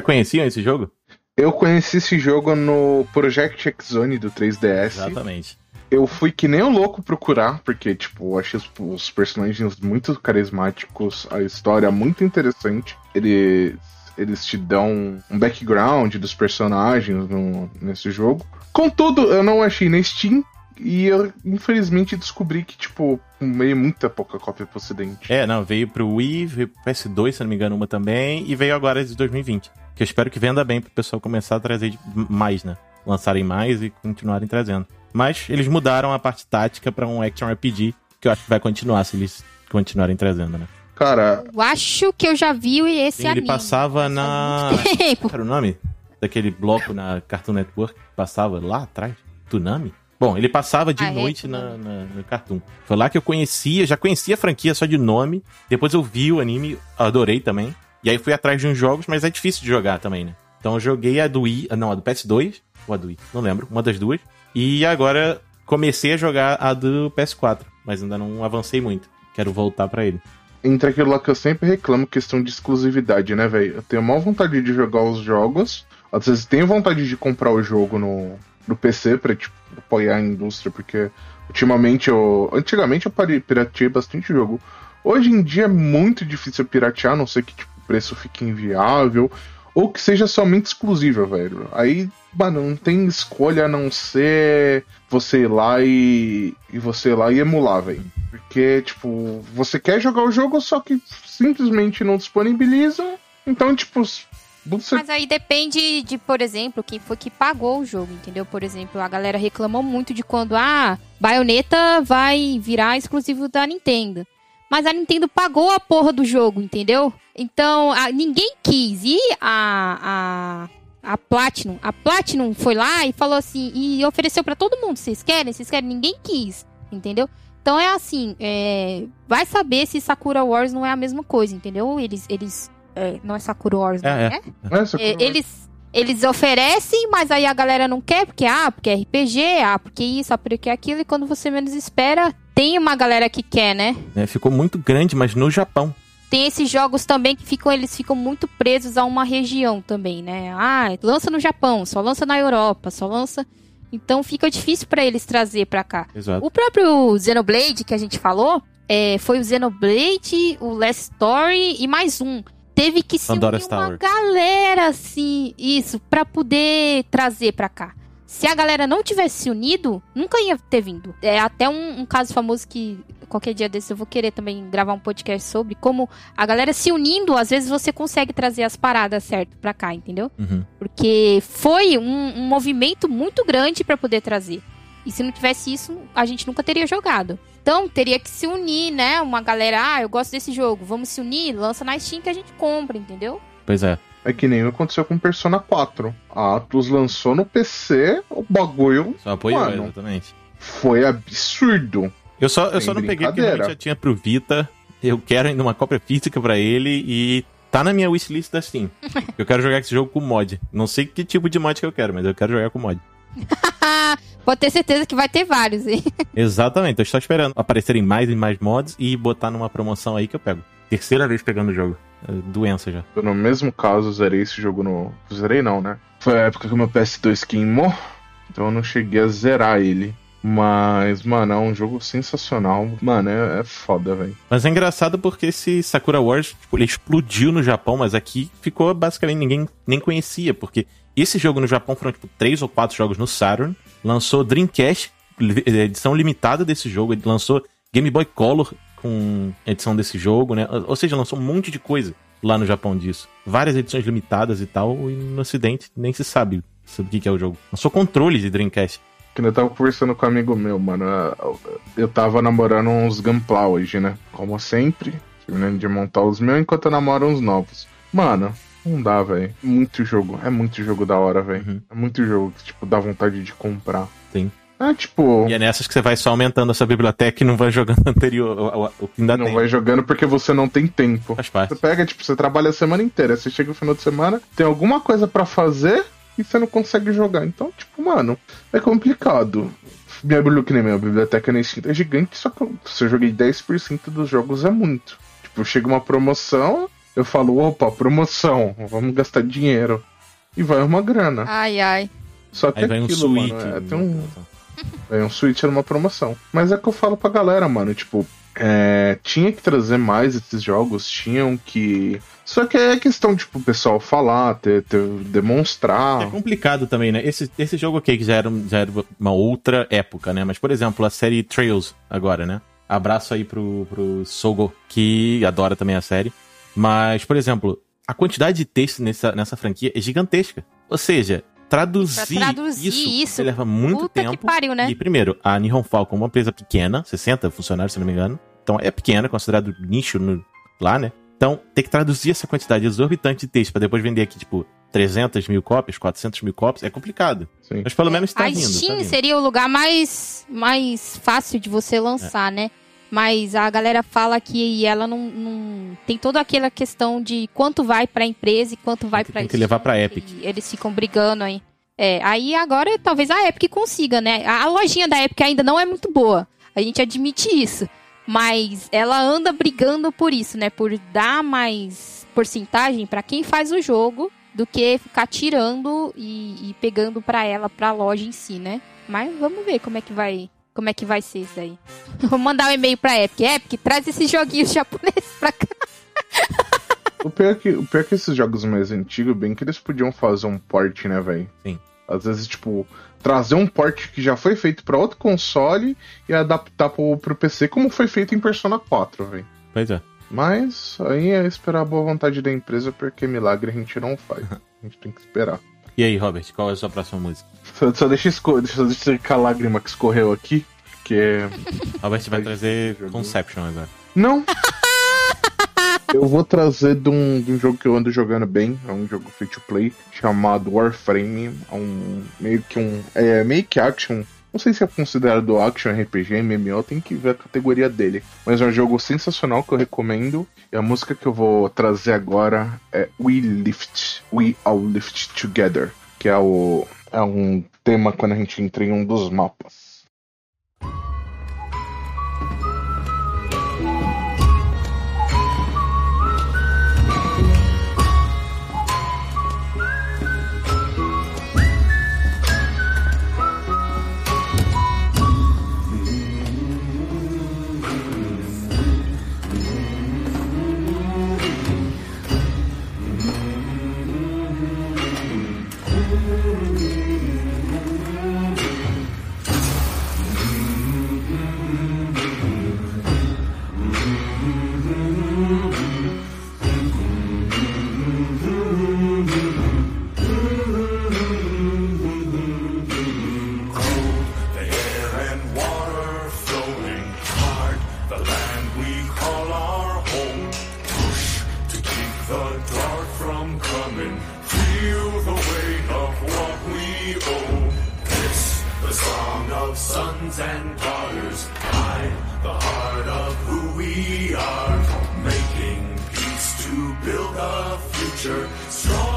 já conheciam esse jogo? Eu conheci esse jogo no Project X Zone do 3DS. Exatamente. Eu fui que nem um louco procurar, porque, tipo, eu achei os, os personagens muito carismáticos, a história muito interessante. Eles, eles te dão um background dos personagens no, nesse jogo. Contudo, eu não achei na Steam. E eu, infelizmente, descobri que, tipo, meio muita pouca cópia pro ocidente. É, não, veio pro Wii, veio pro PS2, se não me engano, uma também, e veio agora de 2020. Que eu espero que venda bem pro pessoal começar a trazer mais, né? Lançarem mais e continuarem trazendo. Mas eles mudaram a parte tática pra um action RPG, que eu acho que vai continuar se eles continuarem trazendo, né? Cara, Eu acho que eu já vi esse Sim, ele anime. passava na. Tempo. Qual era o nome? Daquele bloco na Cartoon Network que passava lá atrás? Tunami? Bom, ele passava de Ah, é, noite na, na- no Cartoon. Foi lá que eu conhecia, já conhecia a franquia só de nome. Depois eu vi o anime, adorei também. E aí fui atrás de uns jogos, mas é difícil de jogar também, né? Então eu joguei a do Wii, ah, não, a do PS2, ou a do Wii, não lembro, uma das duas. E agora comecei a jogar a do PS4, mas ainda não avancei muito. Quero voltar pra ele. entra aquilo lá que eu sempre reclamo, questão de exclusividade, né, velho? Eu tenho maior vontade de jogar os jogos. Às vezes tenho vontade de comprar o jogo no, no PC pra, tipo, apoiar a indústria, porque ultimamente eu. Antigamente eu pirateei bastante jogo. Hoje em dia é muito difícil piratear, a não ser que tipo, preço fique inviável. Ou que seja somente exclusivo, velho. Aí, mano, não tem escolha a não ser você ir lá e. e você ir lá e emular, velho. Porque, tipo, você quer jogar o jogo, só que simplesmente não disponibiliza. Então, tipo, você. Mas aí depende de, por exemplo, quem foi que pagou o jogo, entendeu? Por exemplo, a galera reclamou muito de quando, ah, Bayonetta vai virar exclusivo da Nintendo. Mas a Nintendo pagou a porra do jogo, entendeu? Então, a- ninguém quis. E a, a, a Platinum, a Platinum foi lá e falou assim, e ofereceu pra todo mundo, vocês querem? Vocês querem? Ninguém quis, entendeu? Então é assim, é, vai saber se Sakura Wars não é a mesma coisa, entendeu? Eles, eles, é, não é Sakura Wars, não É, é? é. Essa É, coisa- eles, eles oferecem, mas aí a galera não quer, porque ah, porque é RPG, ah, porque isso, ah, porque aquilo, e quando você menos espera, tem uma galera que quer, né? É, ficou muito grande, mas no Japão. Tem esses jogos também que ficam, eles ficam muito presos a uma região também, né? Ah, lança no Japão, só lança na Europa, só lança. Então fica difícil pra eles trazer pra cá. Exato. O próprio Xenoblade que a gente falou, é, foi o Xenoblade, o Last Story e mais um. Teve que se Pandora's unir uma galera, assim, isso, pra poder trazer pra cá. Se a galera não tivesse se unido, nunca ia ter vindo. É até um, um caso famoso que qualquer dia desse eu vou querer também gravar um podcast sobre como a galera se unindo, às vezes você consegue trazer as paradas certo pra cá, entendeu? Uhum. Porque foi um, um movimento muito grande pra poder trazer. E se não tivesse isso, a gente nunca teria jogado. Então, teria que se unir, né? Uma galera, ah, eu gosto desse jogo, vamos se unir, lança na Steam que a gente compra, entendeu? Pois é. É que nem aconteceu com Persona 4. A Atlus lançou no PC, o bagulho Só apoiou, Mano. exatamente. foi absurdo. Eu só, eu Sem só não peguei porque realmente já tinha pro Vita. Eu quero ainda uma cópia física pra ele e tá na minha wishlist da Steam. eu quero jogar esse jogo com mod. Não sei que tipo de mod que eu quero, mas eu quero jogar com mod. Pode ter certeza que vai ter vários, hein? Exatamente, eu estou esperando aparecerem mais e mais mods e botar numa promoção aí que eu pego. Terceira vez pegando o jogo. É Doença já. Eu, no mesmo caso, zerei esse jogo no. Zerei não, né? Foi a época que o meu PS2 queimou, então eu não cheguei a zerar ele. Mas, mano, é um jogo sensacional. Mano, é, é foda, velho. Mas é engraçado porque esse Sakura Wars, tipo, ele explodiu no Japão, mas aqui ficou basicamente ninguém nem conhecia, porque esse jogo no Japão foram, tipo, três ou quatro jogos no Saturn, lançou Dreamcast, li- edição limitada desse jogo, ele lançou Game Boy Color com edição desse jogo, né? Ou seja, lançou um monte de coisa lá no Japão disso. Várias edições limitadas e tal, e no ocidente nem se sabe sobre o que é o jogo. Lançou controle de Dreamcast. Que eu tava conversando com um amigo meu, mano. eu- Eu tava namorando uns Gunpla hoje, né? Como sempre. Terminando de montar os meus enquanto eu namoro uns novos. Mano, não dá, velho. Muito jogo. É muito jogo da hora, velho. Uhum. É muito jogo que, tipo, dá vontade de comprar. Sim. É, tipo. E é nessas que você vai só aumentando a sua biblioteca e não vai jogando anterior, o, o- o que ainda Não tem. vai jogando porque você não tem tempo. Faz parte. Você pega, tipo, você trabalha a semana inteira. Você chega no final de semana, tem alguma coisa pra fazer e você não consegue jogar. Então, tipo, mano, é complicado. Minha biblioteca, nem minha biblioteca na Steam é gigante, só que eu- se eu joguei 10% dos jogos é muito. Tipo, chega uma promoção, eu falo, opa, promoção, vamos gastar dinheiro. E vai uma grana. Ai, ai. Só que Aí vai um aquilo, Switch. mano, é, tem um, Ganhei um Switch numa promoção. Mas é que eu falo pra galera, mano, tipo, é, tinha que trazer mais esses jogos, tinham que. Só que é questão, tipo, o pessoal falar, ter, ter- É demonstrar. complicado também, né? Esse, esse jogo aqui que já era, já era uma outra época, né? Mas, por exemplo, a série Trails agora, né? Abraço aí pro, pro Sogo, que adora também a série. Mas, por exemplo, a quantidade de texto nessa, nessa franquia é gigantesca. Ou seja, traduzir, Pra traduzir isso, isso, leva muito puta que tempo. pariu, né? E, primeiro, a Nihon Falcon é uma empresa pequena, 60 funcionários, se não me engano. Então, é pequena, considerado nicho no- lá, né? Então, ter que traduzir essa quantidade exorbitante de texto pra depois vender aqui, tipo, 300 mil cópias, 400 mil cópias, é complicado. Sim. Mas pelo menos tá a vindo. Steam tá vindo. seria o lugar mais, mais fácil de você lançar, né? Mas a galera fala que ela não, não- tem toda aquela questão de quanto vai pra empresa e quanto vai pra tem que levar pra Epic. Eles ficam brigando aí. É, aí agora talvez a Epic consiga, né? A a lojinha da Epic ainda não é muito boa. A gente admite isso. Mas ela anda brigando por isso, né? Por dar mais porcentagem pra quem faz o jogo do que ficar tirando e, e pegando pra ela, pra loja em si, né? Mas vamos ver como é que vai, como é que vai ser isso aí. Vou mandar um e-mail pra Epic. Epic, traz esses joguinhos japoneses pra cá. O pior, é que, o pior é que esses jogos mais antigos, bem que eles podiam fazer um port, né, velho? Sim. Às vezes, tipo, trazer um port que já foi feito pra outro console e adaptar pro, pro PC, como foi feito em Persona 4, velho. Pois é. Mas aí é esperar a boa vontade da empresa, porque milagre a gente não faz. A gente tem que esperar. E aí, Robert, qual é a sua próxima música? Só, só deixa, esco deixa, deixa a lágrima que escorreu aqui, porque. Robert vai Ai, trazer jogo. Conception agora. Não! Eu vou trazer de um, de um jogo que eu ando jogando bem, é um jogo free to play, chamado Warframe. É um meio que um. É meio que action. Não sei se é considerado action RPG, MMO, tem que ver a categoria dele. Mas é um jogo sensacional que eu recomendo. E a música que eu vou trazer agora é We Lift. We All Lift Together. Que é, o, é um tema quando a gente entra em um dos mapas. We. This, the song of sons and daughters. I, the heart of who we are. Making peace to build a future. Strong,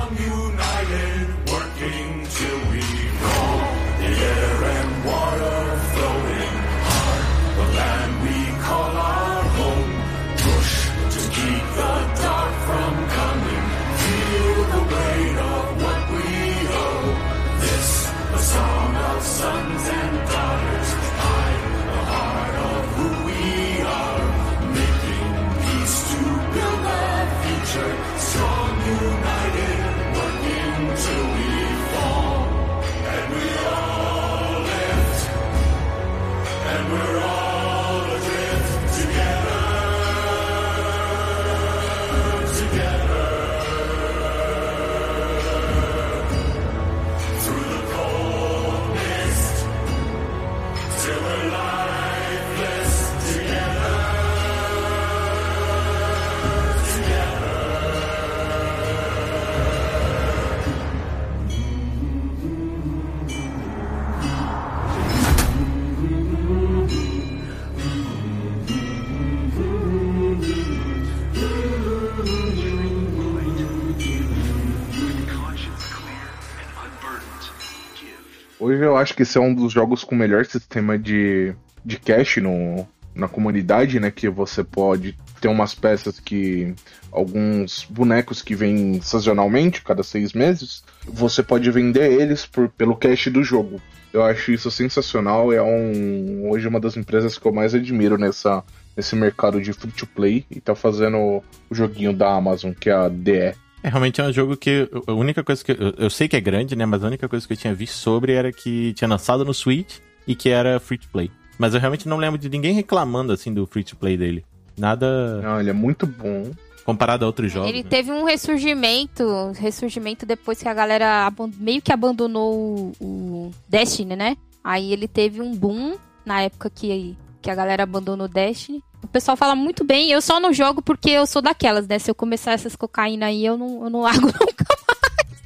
Inclusive, eu acho que esse é um dos jogos com o melhor sistema de, de cache no, na comunidade, né? Que você pode ter umas peças que. Alguns bonecos que vêm sazonalmente, cada seis meses, você pode vender eles por, pelo cache do jogo. Eu acho isso sensacional. É um, hoje uma das empresas que eu mais admiro nessa, nesse mercado de free to play e tá fazendo o joguinho da Amazon, que é a DE. É, realmente é um jogo que. A única coisa que. Eu, eu sei que é grande, né? Mas a única coisa que eu tinha visto sobre era que tinha lançado no Switch e que era free to play. Mas eu realmente não lembro de ninguém reclamando assim do free to play dele. Nada. Não, ele é muito bom. Comparado a outros jogos. Ele né? teve um ressurgimento, ressurgimento depois que a galera meio que abandonou o, o Destiny, né? Aí ele teve um boom na época que, que a galera abandonou o Destiny. O pessoal fala muito bem, eu só não jogo porque eu sou daquelas, né? Se eu começar essas cocaína aí, eu não, eu não largo nunca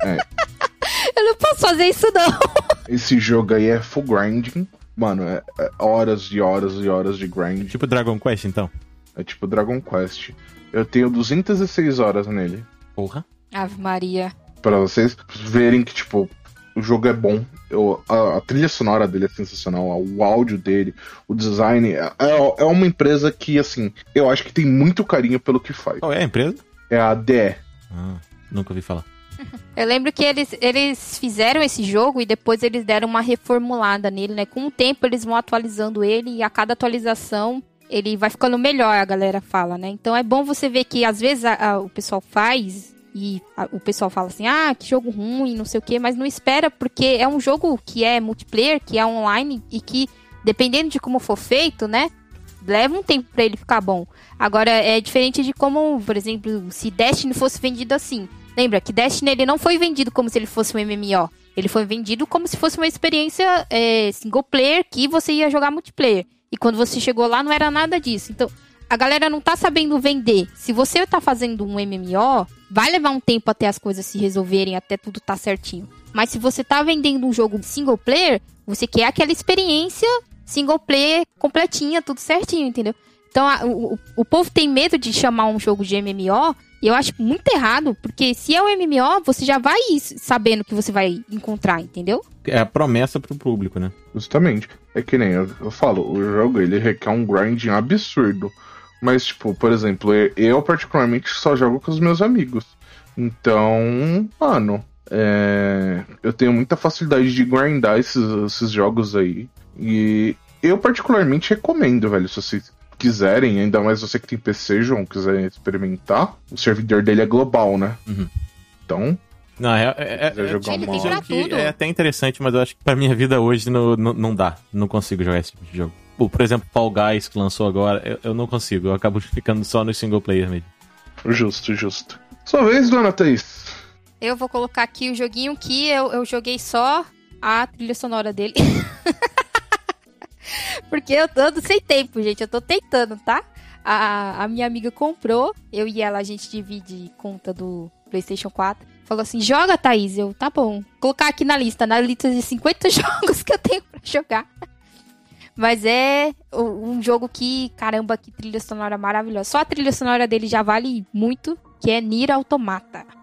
mais. É. Eu não posso fazer isso, não. Esse jogo aí é full grinding. Mano, é, é horas e horas e horas de grind. Tipo Dragon Quest, então. É tipo Dragon Quest. Eu tenho 206 horas nele. Porra. Ave Maria. Pra vocês verem que, tipo, o jogo é bom. Eu, a, a trilha sonora dele é sensacional. O áudio dele, o design. É, é uma empresa que, assim, eu acho que tem muito carinho pelo que faz. Qual é a empresa? É a DE. Ah, nunca ouvi falar. Eu lembro que eles, eles fizeram esse jogo e depois eles deram uma reformulada nele, né? Com o tempo eles vão atualizando ele e a cada atualização ele vai ficando melhor, a galera fala, né? Então é bom você ver que às vezes a- a- o pessoal faz e a- o pessoal fala assim, ah, que jogo ruim, não sei o quê, mas não espera porque é um jogo que é multiplayer, que é online e que, dependendo de como for feito, né? Leva um tempo pra ele ficar bom. Agora, é diferente de como, por exemplo, se Destiny fosse vendido assim. Lembra que Destiny ele não foi vendido como se ele fosse um MMO. Ele foi vendido como se fosse uma experiência é, single player que você ia jogar multiplayer. E quando você chegou lá, não era nada disso. Então, a galera não tá sabendo vender. Se você tá fazendo um MMO, vai levar um tempo até as coisas se resolverem, até tudo tá certinho. Mas se você tá vendendo um jogo single player, você quer aquela experiência single player completinha, tudo certinho, entendeu? Então, a- o, o- povo tem medo de chamar um jogo de MMO, e eu acho muito errado, porque se é um MMO, você já vai sabendo que você vai encontrar, entendeu? É a promessa pro público, né? Justamente. É que nem eu, eu falo, o jogo ele requer um grinding absurdo. Mas, tipo, por exemplo, eu, particularmente só jogo com os meus amigos. Então, mano, é, eu tenho muita facilidade de grindar esses, esses jogos aí. E eu particularmente recomendo, velho, se vocês quiserem, ainda mais você que tem PC, João, quiser experimentar, o servidor dele é global, né? Uhum. Então, Não, é, é, é, é, jogar Ele uma que é até interessante, mas eu acho que pra minha vida hoje não, não, não dá. Não consigo jogar esse tipo de jogo. Pô, Por exemplo, Fall Guys que lançou agora, eu, eu não consigo. Eu acabo ficando só no single player mesmo. Justo, justo. Sua vez, dona Thaís. Eu vou colocar aqui o joguinho que eu, eu joguei só a trilha sonora dele. Porque eu tô sem tempo, gente. Eu tô tentando, tá? A, a minha amiga comprou, eu e ela, a gente divide conta do PlayStation 4. Falou assim: joga, Thaís. Eu, tá bom. Vou colocar aqui na lista, na lista de 50 jogos que eu tenho pra jogar. Mas é um jogo que, caramba, que trilha sonora maravilhosa. Só a trilha sonora dele já vale muito, que é Nier Automata.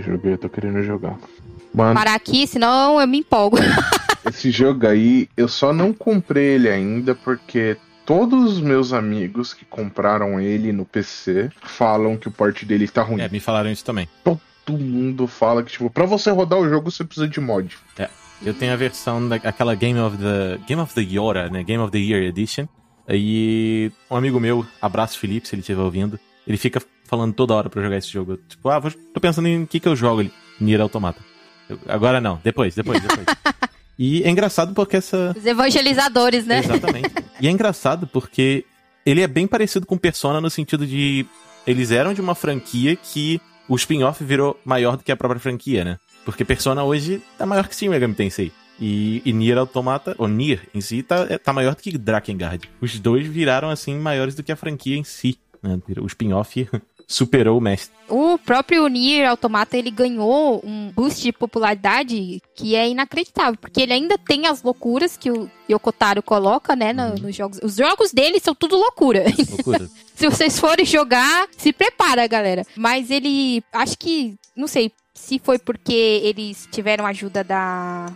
Jogo aí eu tô querendo jogar. Mano, Parar aqui, senão eu me empolgo. esse jogo aí, eu só não comprei ele ainda porque todos os meus amigos que compraram ele no PC falam que o port dele tá ruim. É, me falaram isso também. Todo mundo fala que, tipo, pra você rodar o jogo você precisa de mod. É. Eu tenho a versão daquela Game of the Game of the Year, né? Game of the Year Edition. E um amigo meu, abraço Felipe, se ele estiver ouvindo, ele fica falando toda hora pra eu jogar esse jogo. Eu, Tipo, ah, vou- tô pensando em que que eu jogo ali. Nier Automata. Eu, agora não, depois, depois, depois. e é engraçado porque essa Os evangelizadores, né? Exatamente. E é engraçado porque ele é bem parecido com Persona no sentido de eles eram de uma franquia que o spin-off virou maior do que a própria franquia, né? Porque Persona hoje tá maior que Shin Megami Tensei. E, e Nier Automata, ou Nier em si, tá, é- tá maior do que Drakengard. Os dois viraram, assim, maiores do que a franquia em si. Né? O spin-off superou o mestre. O próprio Nier Automata, ele ganhou um boost de popularidade que é inacreditável, porque ele ainda tem as loucuras que o Yokotaro coloca, né, no- nos jogos. Os jogos dele são tudo loucura. Loucura. Se vocês forem jogar, se prepara, galera. Mas ele, acho que, não sei se foi porque eles tiveram ajuda da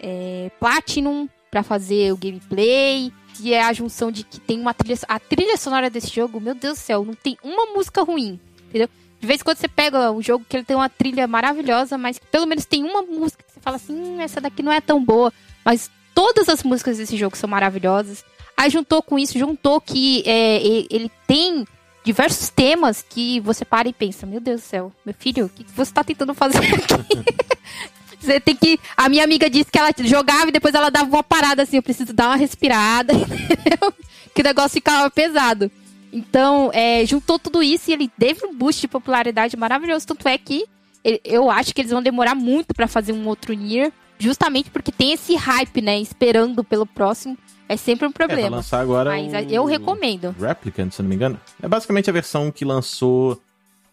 é, Platinum pra fazer o gameplay, se é a junção de que tem uma trilha, a trilha sonora desse jogo, meu Deus do céu, não tem uma música ruim, entendeu? De vez em quando você pega um jogo que ele tem uma trilha maravilhosa, mas que pelo menos tem uma música que você fala assim, hum, essa daqui não é tão boa, mas todas as músicas desse jogo são maravilhosas. Aí juntou com isso, juntou que é, ele tem diversos temas que você para e pensa, meu Deus do céu, meu filho, o que que você tá tentando fazer aqui? Você tem que. A minha amiga disse que ela jogava e depois ela dava uma parada assim, eu preciso dar uma respirada, entendeu? Que o negócio ficava pesado. Então, é, juntou tudo isso e ele teve um boost de popularidade maravilhoso. Tanto é que eu acho que eles vão demorar muito pra fazer um outro Nier, justamente porque tem esse hype, né? Esperando pelo próximo. É sempre um É, problema. lançar agora Mas o... eu recomendo. Replicant, se não me engano. É basicamente a versão que lançou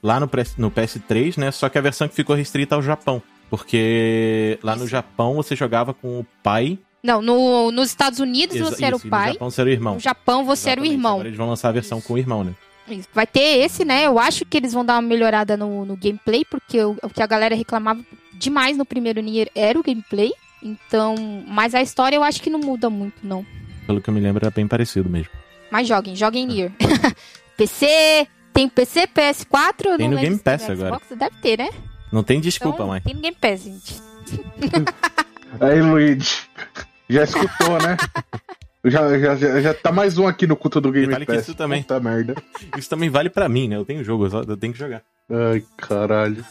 lá no, PS no PS3, né? Só que a versão que ficou restrita ao Japão. Porque lá no Japão você jogava com o pai. Não, no, nos Estados Unidos Exa- você era isso, o e No pai. Japão você era o irmão. No Japão você era o Exatamente. irmão. Agora eles vão lançar a versão com o irmão, né? Isso. Vai ter esse, né? Eu acho que eles vão dar uma melhorada no, no gameplay, porque o, o que a galera reclamava demais no primeiro Nier era o gameplay. Então, mas a história eu acho que não muda muito, não. Pelo que eu me lembro, era bem parecido mesmo. Mas joguem, joguem Nier. PC, tem PC, PS4? Tem no Game Pass agora. Xbox, deve ter, né? Não tem desculpa, Então, mãe. Tem Game Pass, gente. Aí, Luigi, já escutou, né? Já, já, já, já tá mais um aqui no culto do Game Detalhe que Pass. isso também. Puta merda. Isso também vale pra mim, né? Eu tenho jogo, eu só- eu tenho que jogar. Ai, caralho.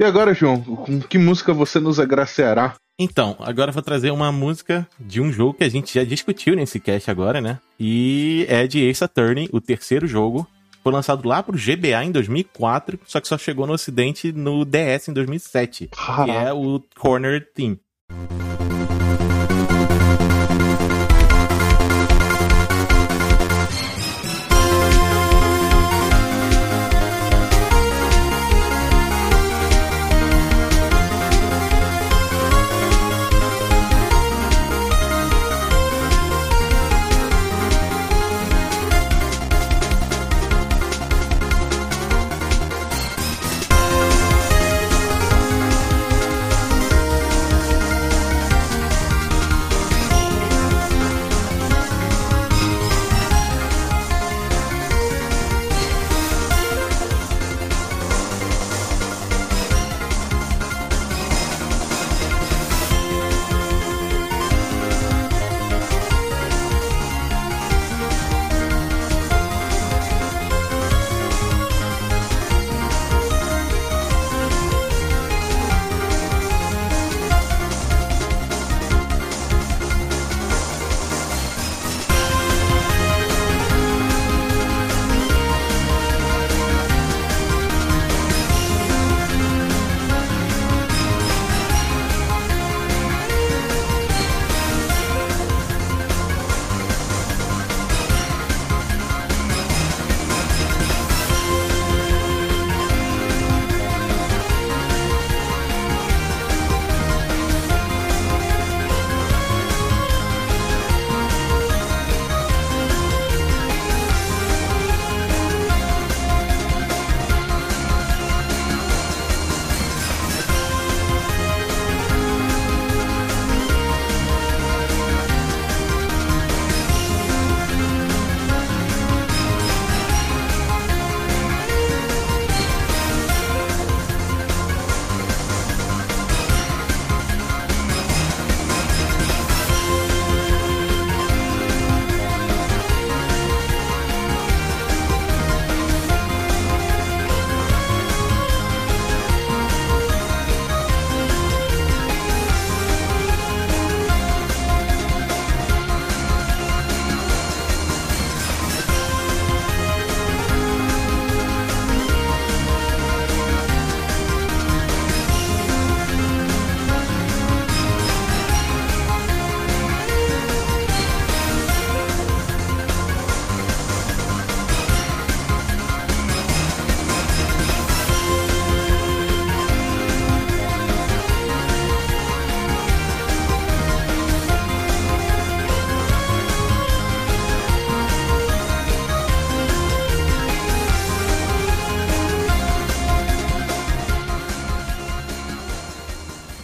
E agora, João, com que música você nos agraciará? Então, agora eu vou trazer uma música de um jogo que a gente já discutiu nesse cast agora, né? E é de Ace Attorney, o terceiro jogo. Foi lançado lá pro GBA em 2004, só que só chegou no ocidente no DS em 2007. Que é o Corner Team.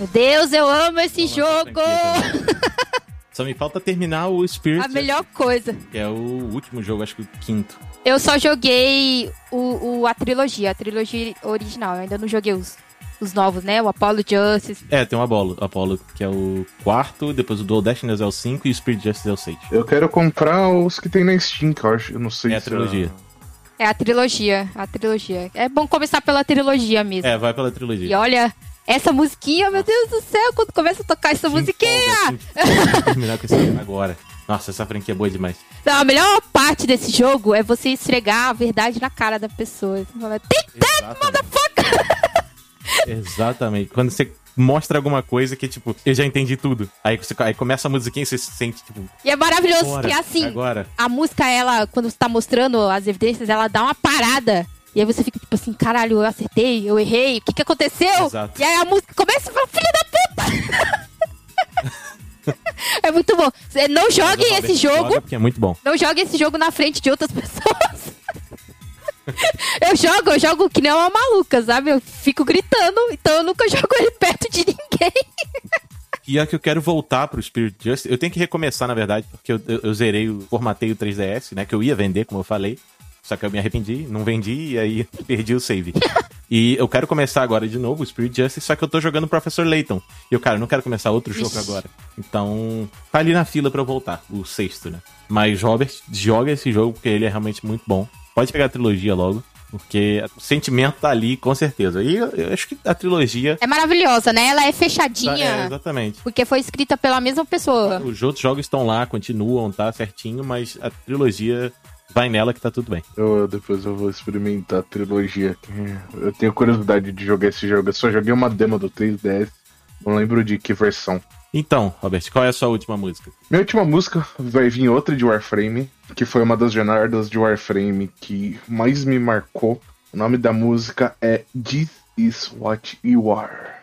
Meu Deus, eu amo esse jogo! Só me falta terminar o Spirit, A melhor coisa. que é o último jogo, acho que o quinto. Eu só joguei o, o- a trilogia, a trilogia original. Eu ainda não joguei os, os novos, né? O Apollo Justice. É, tem o Apollo, Apollo, que é o quarto, depois o Dual Destinies é o 5 e o Spirit Justice é o 6. Eu quero comprar os que tem na Steam, que eu acho. Eu não sei É a se trilogia. É a trilogia, a trilogia. É bom começar pela trilogia mesmo. É, vai pela trilogia. E olha, essa musiquinha, meu Deus do céu, quando começa a tocar essa Que musiquinha! empolga, com esse game agora. Nossa, essa franquia é boa demais. Não, a melhor parte desse jogo é você esfregar a verdade na cara da pessoa. Você fala, Tem Exatamente. Exatamente. Quando você mostra alguma coisa que, tipo, eu já entendi tudo. Aí, você, aí começa a musiquinha e você se sente, tipo, E é maravilhoso, Bora, que assim, agora. a música, ela, quando você tá mostrando as evidências, ela dá uma parada. E aí você fica tipo assim, caralho, eu acertei, eu errei, o que que aconteceu? Exato. E aí a música começa e fala, filho da puta! é muito bom. Não joguem esse jogo, joga porque é muito bom. não joguem esse jogo na frente de outras pessoas. eu jogo, eu jogo que nem uma maluca, sabe? Eu fico gritando, então eu nunca jogo ele perto de ninguém. E é que eu quero voltar pro Spirit Justice. Eu tenho que recomeçar, na verdade, porque eu, eu, eu zerei, o formatei o 3DS, né? Que eu ia vender, como eu falei. Só que eu me arrependi, não vendi e aí perdi o save. E eu quero começar agora de novo o Spirit Justice, só que eu tô jogando Professor Layton. E eu, cara, não quero começar outro jogo agora. Então, tá ali na fila pra eu voltar, o sexto, né? Mas Robert, joga esse jogo porque ele é realmente muito bom. Pode pegar a trilogia logo, porque o sentimento tá ali, com certeza. E eu, eu acho que a trilogia. É maravilhosa, né? Ela é É, fechadinha, exatamente. porque foi escrita pela mesma pessoa. Os outros jogos estão lá, continuam, tá certinho, mas a trilogia vai nela que tá tudo bem. Eu, depois eu vou experimentar a trilogia. que Eu tenho curiosidade de jogar esse jogo. Eu só joguei uma demo do 3DS. Não lembro de que versão. Então, Robert, qual é a sua última música? Minha última música vai vir outra de Warframe, que foi uma das jornadas de Warframe que mais me marcou. O nome da música é This Is What You Are.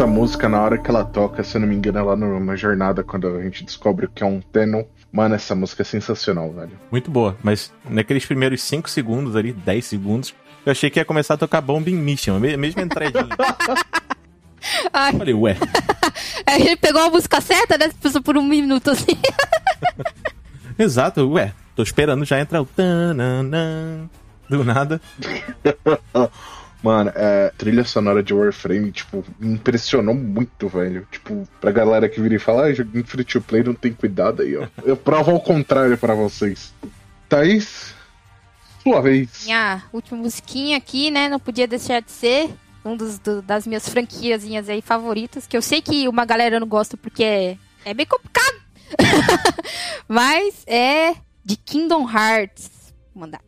Essa música, na hora que ela toca, se eu não me engano, é lá no- na jornada, quando a gente descobre o que é um Tenon. Mano, essa música é sensacional, velho. Muito boa, mas naqueles primeiros 5 segundos ali, 10 segundos, eu achei que ia começar a tocar Bombing Mission, a me- mesma entradinha. Ai, Falei, ué, a gente pegou a música certa, né? Passou por um minuto assim. exato, ué, tô esperando já entrar o tananã. Do nada. Mano, é, trilha sonora de Warframe, tipo, me impressionou muito, velho. Tipo, pra galera que vira e fala, ah, joguinho free to play não tem cuidado aí, ó. Eu provo ao contrário pra vocês. Thaís, sua vez. Minha última musiquinha aqui, né? Não podia deixar de ser um dos, do- das minhas franquiazinhas aí favoritas. Que eu sei que uma galera não gosta porque é, é bem complicado. Mas é de Kingdom Hearts. Vou mandar.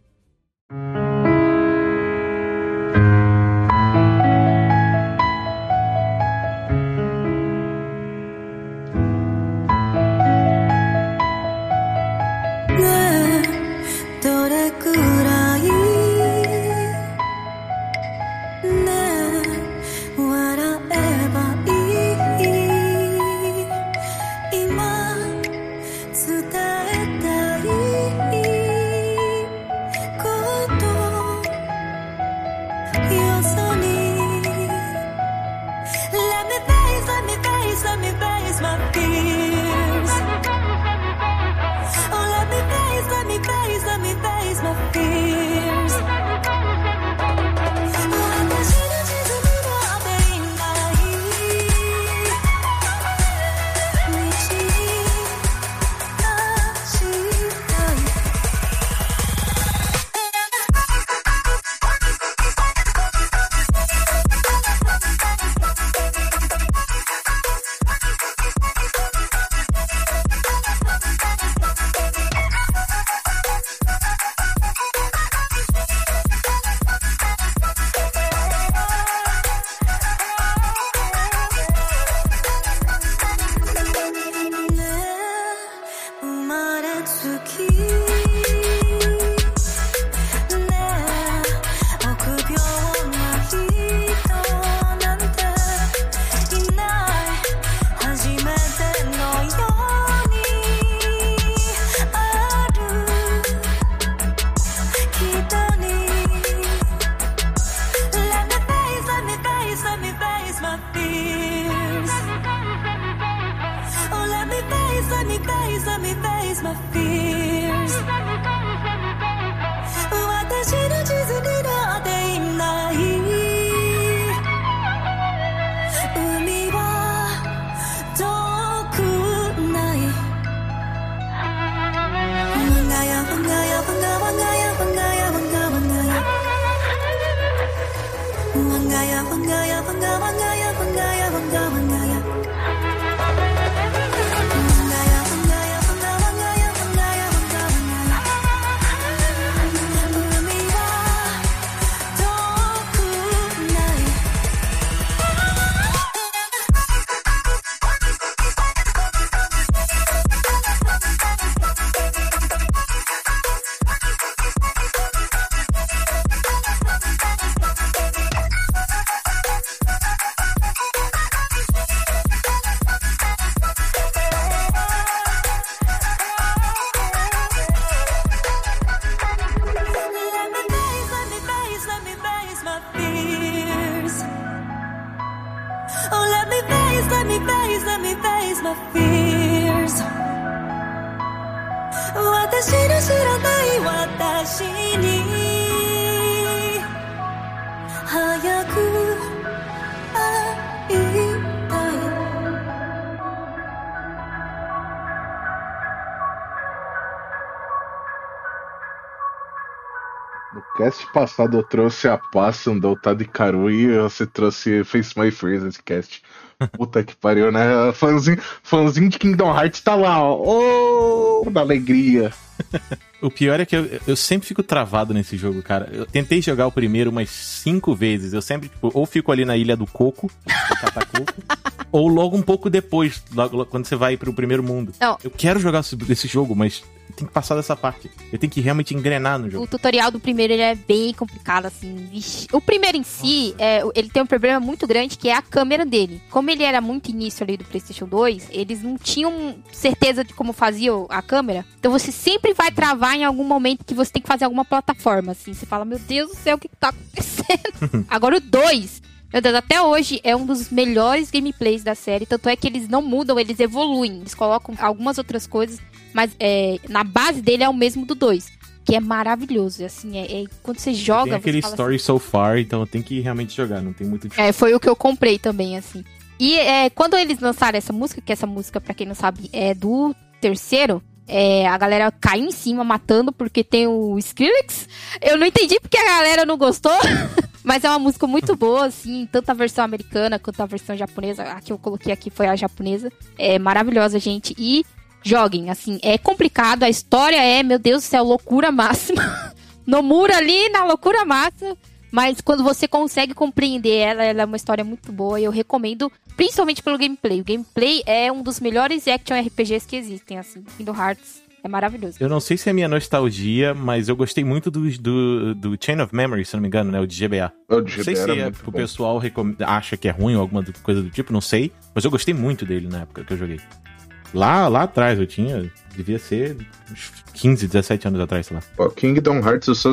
Passado eu trouxe a pasta um Doltado e Caru e você trouxe Face My nesse cast. Puta que pariu, né? Fãzinho, fãzinho de Kingdom Hearts tá lá, ó. Oh, da alegria. O pior é que eu, eu sempre fico travado nesse jogo, cara. Eu tentei jogar o primeiro umas cinco vezes. Eu sempre, tipo, ou fico ali na Ilha do Coco, do Catacoco, ou logo um pouco depois, logo, logo quando você vai pro primeiro mundo. Não. Eu quero jogar esse, jogo, mas tem que passar dessa parte. Ele tem que realmente engrenar no jogo. O tutorial do primeiro ele é bem complicado, assim. O primeiro em si, é, ele tem um problema muito grande que é a câmera dele. Como ele era muito início ali do PlayStation 2, eles não tinham certeza de como fazia a câmera. Então você sempre vai travar em algum momento que você tem que fazer alguma plataforma, assim. Você fala, meu Deus do céu, o que, que tá acontecendo? Agora o 2. Meu Deus, até hoje é um dos melhores gameplays da série. Tanto é que eles não mudam, eles evoluem. Eles colocam algumas outras coisas, mas é, na base dele é o mesmo do 2. Que é maravilhoso. Assim, é, é- quando você joga. Tem aquele story so far, então tem que realmente jogar, não tem muito é, foi o que eu comprei também, assim. E é, quando eles lançaram essa música, que essa música, pra quem não sabe, é do terceiro, é, a galera caiu em cima matando porque tem o Skrillex. Eu não entendi porque a galera não gostou. Mas é uma música muito boa, assim, tanto a versão americana quanto a versão japonesa. A que eu coloquei aqui foi a japonesa. É maravilhosa, gente. E joguem, assim, é complicado. A história é, meu Deus do céu, loucura máxima. Nomura ali na loucura máxima. Mas quando você consegue compreender ela, ela é uma história muito boa e eu recomendo, principalmente pelo gameplay. O gameplay é um dos melhores action RPGs que existem, assim. Kingdom Hearts é maravilhoso. Eu não sei se é minha nostalgia, mas eu gostei muito do, do, do Chain of Memory, se não me engano, né? O de GBA. O de Não sei GBA se é, o pessoal recom- acha que é ruim ou alguma coisa do tipo, não sei. Mas eu gostei muito dele na época que eu joguei. Lá, lá atrás, eu tinha. Devia ser uns 15, 17 anos atrás, sei lá. Ó, Kingdom Hearts eu só,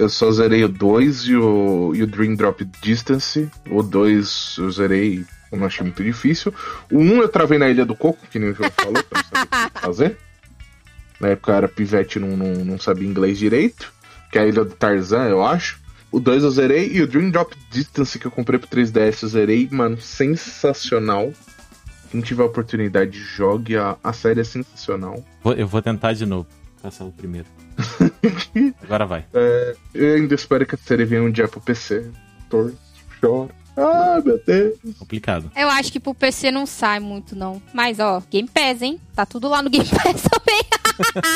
eu só zerei o 2 e o, e o Dream Drop Distance. O 2 eu zerei, eu não achei muito difícil. O 1 eu travei na Ilha do Coco, que nem o João falou, pra saber o que fazer. Na época eu era pivete não, não, não sabia inglês direito. Que é a Ilha do Tarzan, eu acho. O 2 eu zerei e o Dream Drop Distance que eu comprei pro 3DS eu zerei, mano, sensacional. Quem tiver a oportunidade, jogue. A, a série é sensacional. Vou- eu vou tentar de novo. Passar o primeiro. Agora vai. É, eu ainda espero que a série venha um dia pro PC. Torço, choro. Ah, meu Deus. Complicado. Eu acho que pro PC não sai muito, não. Mas, ó, Game Pass, hein? Tá tudo lá no Game Pass também.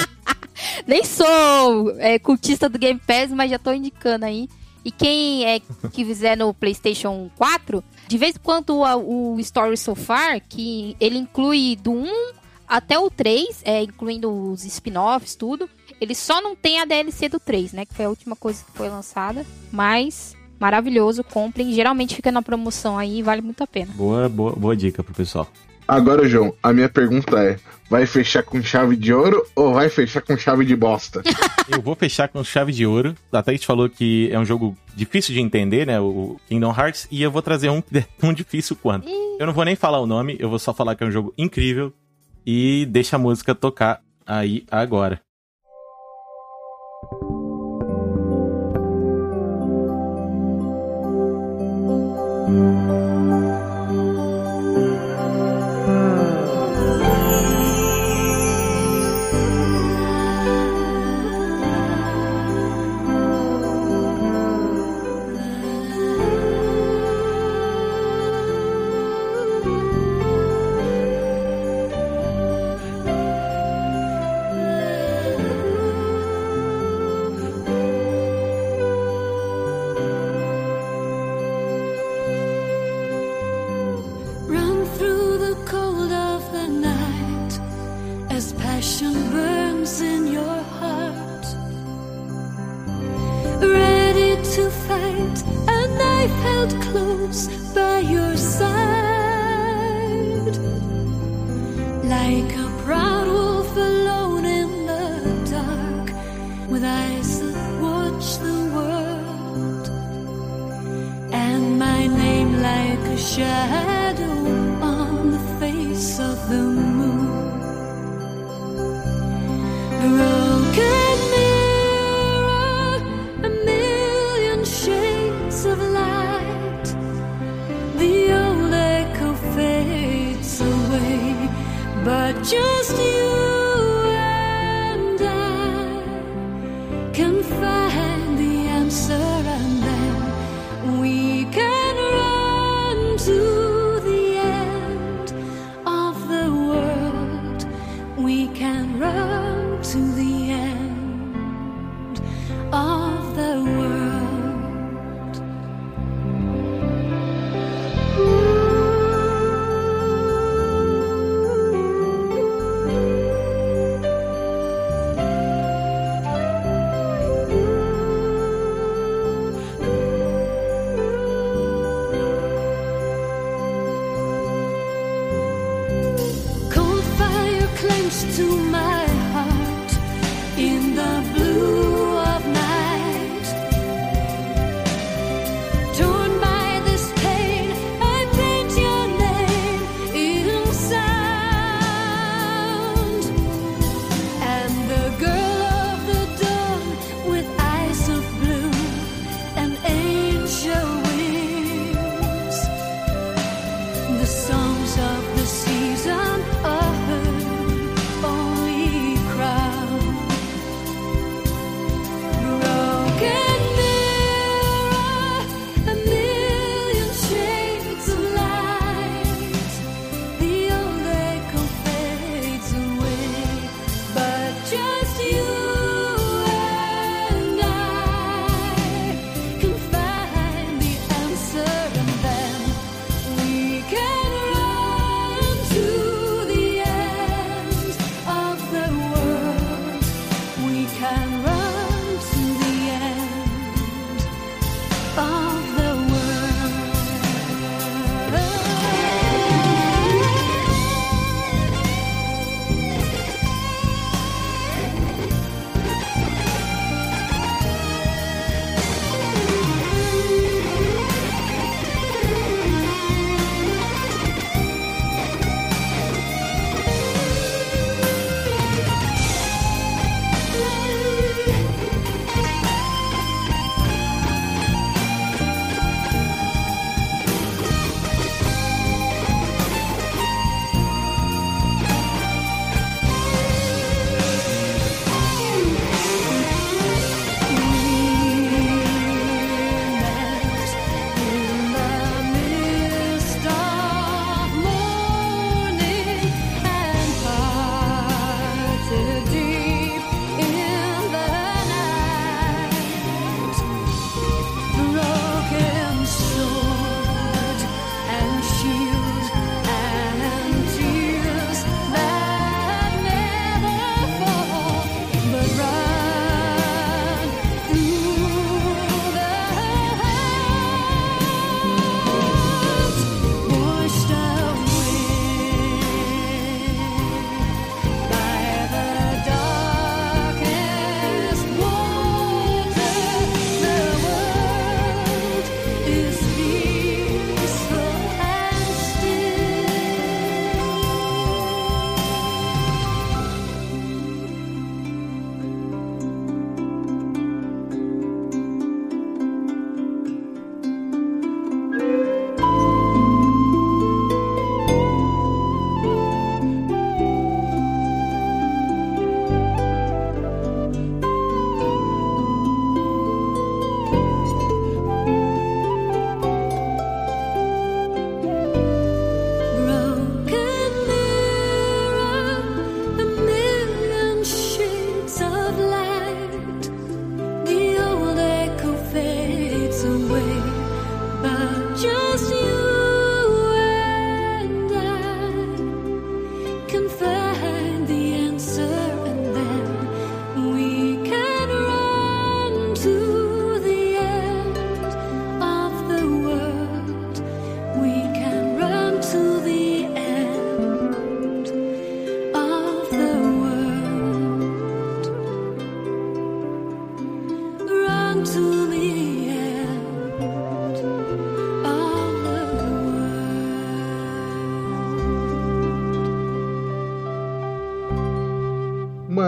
Nem sou é, cultista do Game Pass, mas já tô indicando aí. E quem é que fizer no PlayStation 4, de vez em quando a- o Story So Far, que ele inclui do 1 até o 3, é, incluindo os spin-offs, tudo. Ele só não tem a DLC do 3, né? Que foi a última coisa que foi lançada. Mas, maravilhoso, comprem. Geralmente fica na promoção aí, vale muito a pena. Boa, boa, boa dica pro pessoal. Agora, João, a minha pergunta é: vai fechar com chave de ouro ou vai fechar com chave de bosta? Eu vou fechar com chave de ouro. A Thaís falou que é um jogo difícil de entender, né? O Kingdom Hearts. E eu vou trazer um que é tão difícil quanto. Eu não vou nem falar o nome, eu vou só falar que é um jogo incrível. E deixa a música tocar aí agora. thank you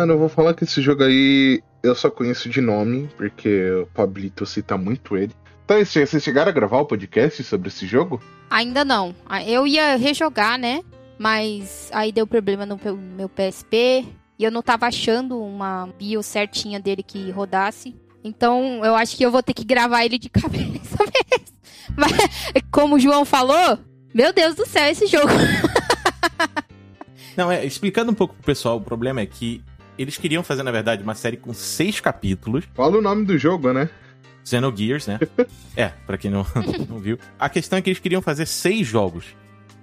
Mano, eu vou falar que esse jogo aí eu só conheço de nome, porque o Pablito cita muito ele. Então, vocês chegaram a gravar o podcast sobre esse jogo? Ainda não. Ah, Eu ia rejogar, né? Mas aí deu problema no meu- meu PSP. E eu não tava achando uma bio certinha dele que rodasse. Então eu acho que eu vou ter que gravar ele de cabeça mesmo. Mas, como o João falou, meu Deus do céu, esse jogo. Não, é, explicando um pouco pro pessoal, o problema é que eles queriam fazer, na verdade, uma série com seis capítulos. Fala o nome do jogo, né? Xenogears, né? é, pra quem não, não viu. A questão é que eles queriam fazer seis jogos.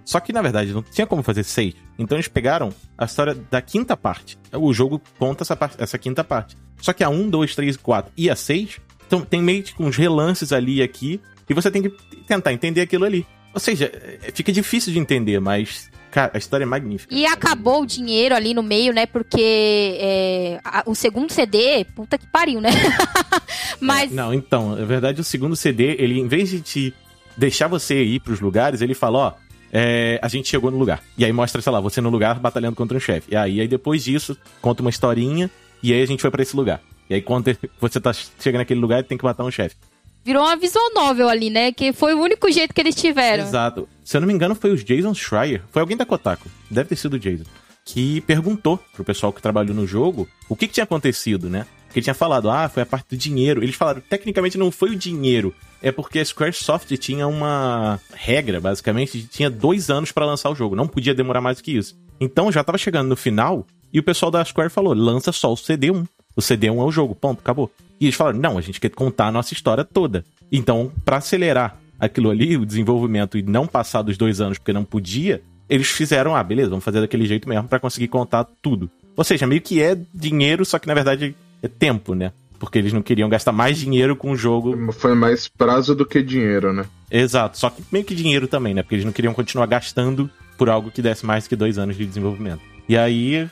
Só que, na verdade, não tinha como fazer seis. Então eles pegaram a história da quinta parte. O jogo conta essa, parte- essa quinta parte. Só que a 1, 2, 3, 4 e a 6 então, tem meio que uns relances ali e aqui. E você tem que tentar entender aquilo ali. Ou seja, é- fica difícil de entender, mas, cara, a história é magnífica. E acabou o dinheiro ali no meio, né? Porque é, a- o segundo CD, puta que pariu, né? Mas É, não, então, na verdade, o segundo CD, ele, em vez de te deixar você ir pros lugares, ele fala, ó, é, a gente chegou no lugar. E aí mostra, sei lá, você no lugar batalhando contra um chefe. E aí, aí depois disso, conta uma historinha, e aí a gente foi pra esse lugar. E aí quando você tá, chega naquele lugar, tem que matar um chefe. virou uma visual novel ali, né? Que foi o único jeito que eles tiveram. Exato. Se eu não me engano, foi os Jason Schreier. Foi alguém da Kotaku. Deve ter sido o Jason. Que perguntou pro pessoal que trabalhou no jogo o que, que tinha acontecido, né? Porque ele tinha falado, ah, foi a parte do dinheiro. Eles falaram, tecnicamente não foi o dinheiro. É porque a Squaresoft tinha uma regra, basicamente, de tinha dois anos pra lançar o jogo. Não podia demorar mais do que isso. Então já tava chegando no final e o pessoal da Square falou, lança só o CD1. O CD1 é o jogo, ponto, acabou. E eles falaram, não, a gente quer contar a nossa história toda. Então, pra acelerar aquilo ali, o desenvolvimento, e não passar dos dois anos porque não podia, eles fizeram, ah, beleza, vamos fazer daquele jeito mesmo pra conseguir contar tudo. Ou seja, meio que é dinheiro, só que na verdade é tempo, né? Porque eles não queriam gastar mais dinheiro com o jogo. Foi mais prazo do que dinheiro, né? Exato, só que meio que dinheiro também, né? Porque eles não queriam continuar gastando por algo que desse mais que dois anos de desenvolvimento. E aí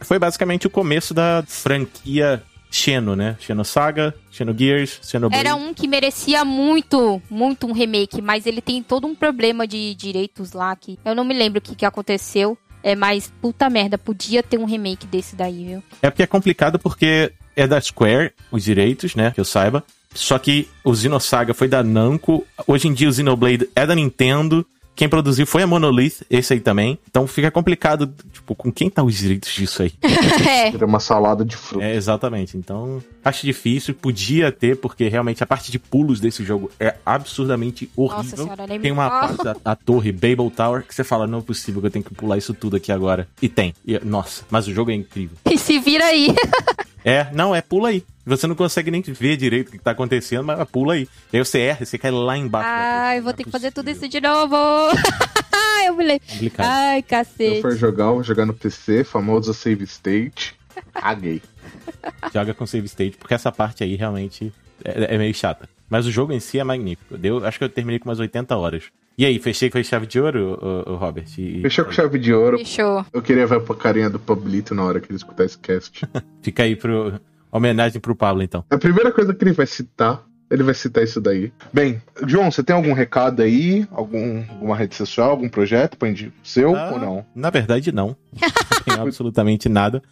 foi basicamente o começo da franquia Xeno, né? Xeno Saga, Xeno Gears, Xeno Era um que merecia muito, muito um remake, mas ele tem todo um problema de direitos lá que eu não me lembro o que, que aconteceu. É, mas puta merda, podia ter um remake desse daí, viu? É porque é complicado porque é da Square, os direitos, né? Que eu saiba. Só que o Xenosaga foi da Namco. Hoje em dia o Xenoblade é da Nintendo. Quem produziu foi a Monolith, esse aí também. Então fica complicado, tipo, com quem tá os direitos disso aí? é. Era uma salada de fruta. É, exatamente. Então, acho difícil. Podia ter, porque realmente a parte de pulos desse jogo é absurdamente horrível. senhora, nem me tem uma parte da a torre Babel Tower que você fala, não é possível que eu tenho que pular isso tudo aqui agora. E tem. E, nossa, mas o jogo é incrível. E se vira aí. É, não, é pula aí. Você não consegue nem ver direito o que tá acontecendo, mas pula aí. E aí você erra, você cai lá embaixo. Ai, vou ter que fazer tudo isso de novo. eu me lembro. Complicado. Ai, Se eu cacete. for jogar, eu vou jogar no PC, famoso save state. Caguei. Joga com save state, porque essa parte aí realmente é, é meio chata. Mas o jogo em si é magnífico. Deu, acho que eu terminei com umas 80 horas. E aí, fechei com a chave de ouro, o, Robert? E- Fechou com chave de ouro. Fechou. Eu queria ver a carinha do Pablito na hora que ele escutar esse cast. Fica aí pro. Homenagem pro Pablo, então. A primeira coisa que ele vai citar, ele vai citar isso daí. Bem, João, você tem algum recado aí? Algum, alguma rede social, algum projeto pra indi- seu Ah. ou não? Na verdade, não. Não tenho absolutamente nada.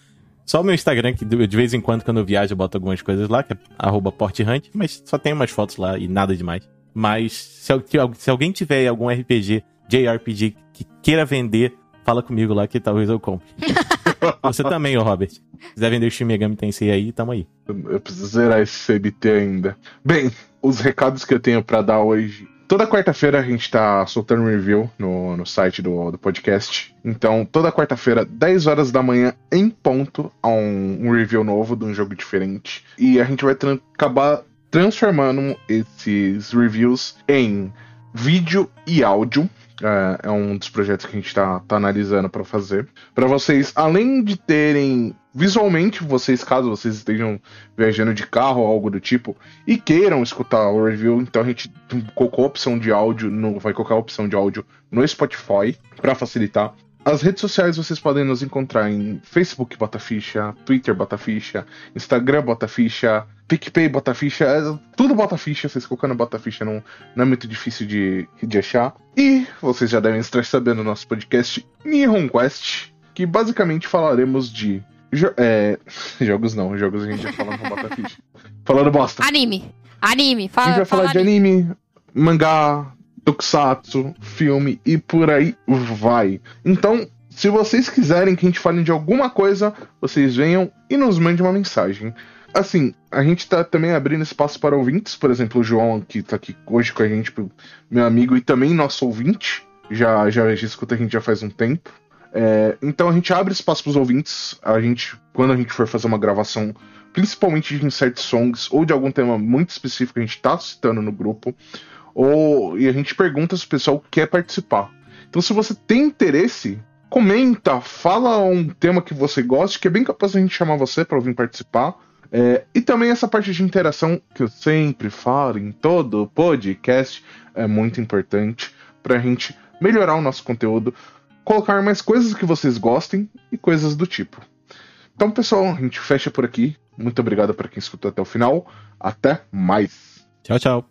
Só o meu Instagram, que de vez em quando, quando eu viajo, eu boto algumas coisas lá, que é arroba porthunt, mas só tem umas fotos lá e nada demais. Mas se, se alguém tiver algum RPG, JRPG, que queira vender, fala comigo lá que talvez eu compre. Você também, ô Robert. Se quiser vender o Shin Megami Tensei aí, tamo aí. Eu, preciso zerar esse CBT ainda. Bem, os recados que eu tenho pra dar hoje. Toda quarta-feira a gente tá soltando review no, no site do, do podcast. Então, toda quarta-feira, 10 horas da manhã, em ponto, há um, um review novo de um jogo diferente. E a gente vai tran- acabar transformando esses reviews em vídeo e áudio. É, é um dos projetos que a gente tá, tá analisando para fazer. Para vocês, além de terem visualmente, vocês, caso vocês estejam viajando de carro ou algo do tipo e queiram escutar o review, então a gente colocou a opção de áudio, no, vai colocar a opção de áudio no Spotify para facilitar. As redes sociais vocês podem nos encontrar em Facebook Bota Ficha, Twitter Bota Ficha, Instagram Bota Ficha, PicPay Bota Ficha, é, tudo Bota Ficha, vocês colocando Bota Ficha não, não é muito difícil de, de achar. E vocês já devem estar sabendo no nosso podcast Nihon Quest, que basicamente falaremos de Jo- é, jogos não, jogos a gente já fala no Bota Ficha. Falando bosta. Anime. Anime. A Fala, gente vai falar fala de anime, mangá, tokusatsu, filme e por aí vai. Então, se vocês quiserem que a gente fale de alguma coisa, vocês venham e nos mandem uma mensagem. Assim, a gente tá também abrindo espaço para ouvintes, por exemplo, o João, que tá aqui hoje com a gente, meu amigo e também nosso ouvinte, já, já, já escuta a gente já faz um tempo. É, então a gente abre espaço para os ouvintes. A gente, quando a gente for fazer uma gravação, principalmente de insert songs ou de algum tema muito específico que a gente tá citando no grupo, ou e a gente pergunta se o pessoal quer participar. Então, se você tem interesse, comenta, fala um tema que você goste, que é bem capaz a gente chamar você para vir participar. É, e também essa parte de interação que eu sempre falo em todo podcast é muito importante para a gente melhorar o nosso conteúdo, colocar mais coisas que vocês gostem e coisas do tipo. Então, pessoal, a gente fecha por aqui. Muito obrigado para quem escutou até o final. Até mais. Tchau, tchau.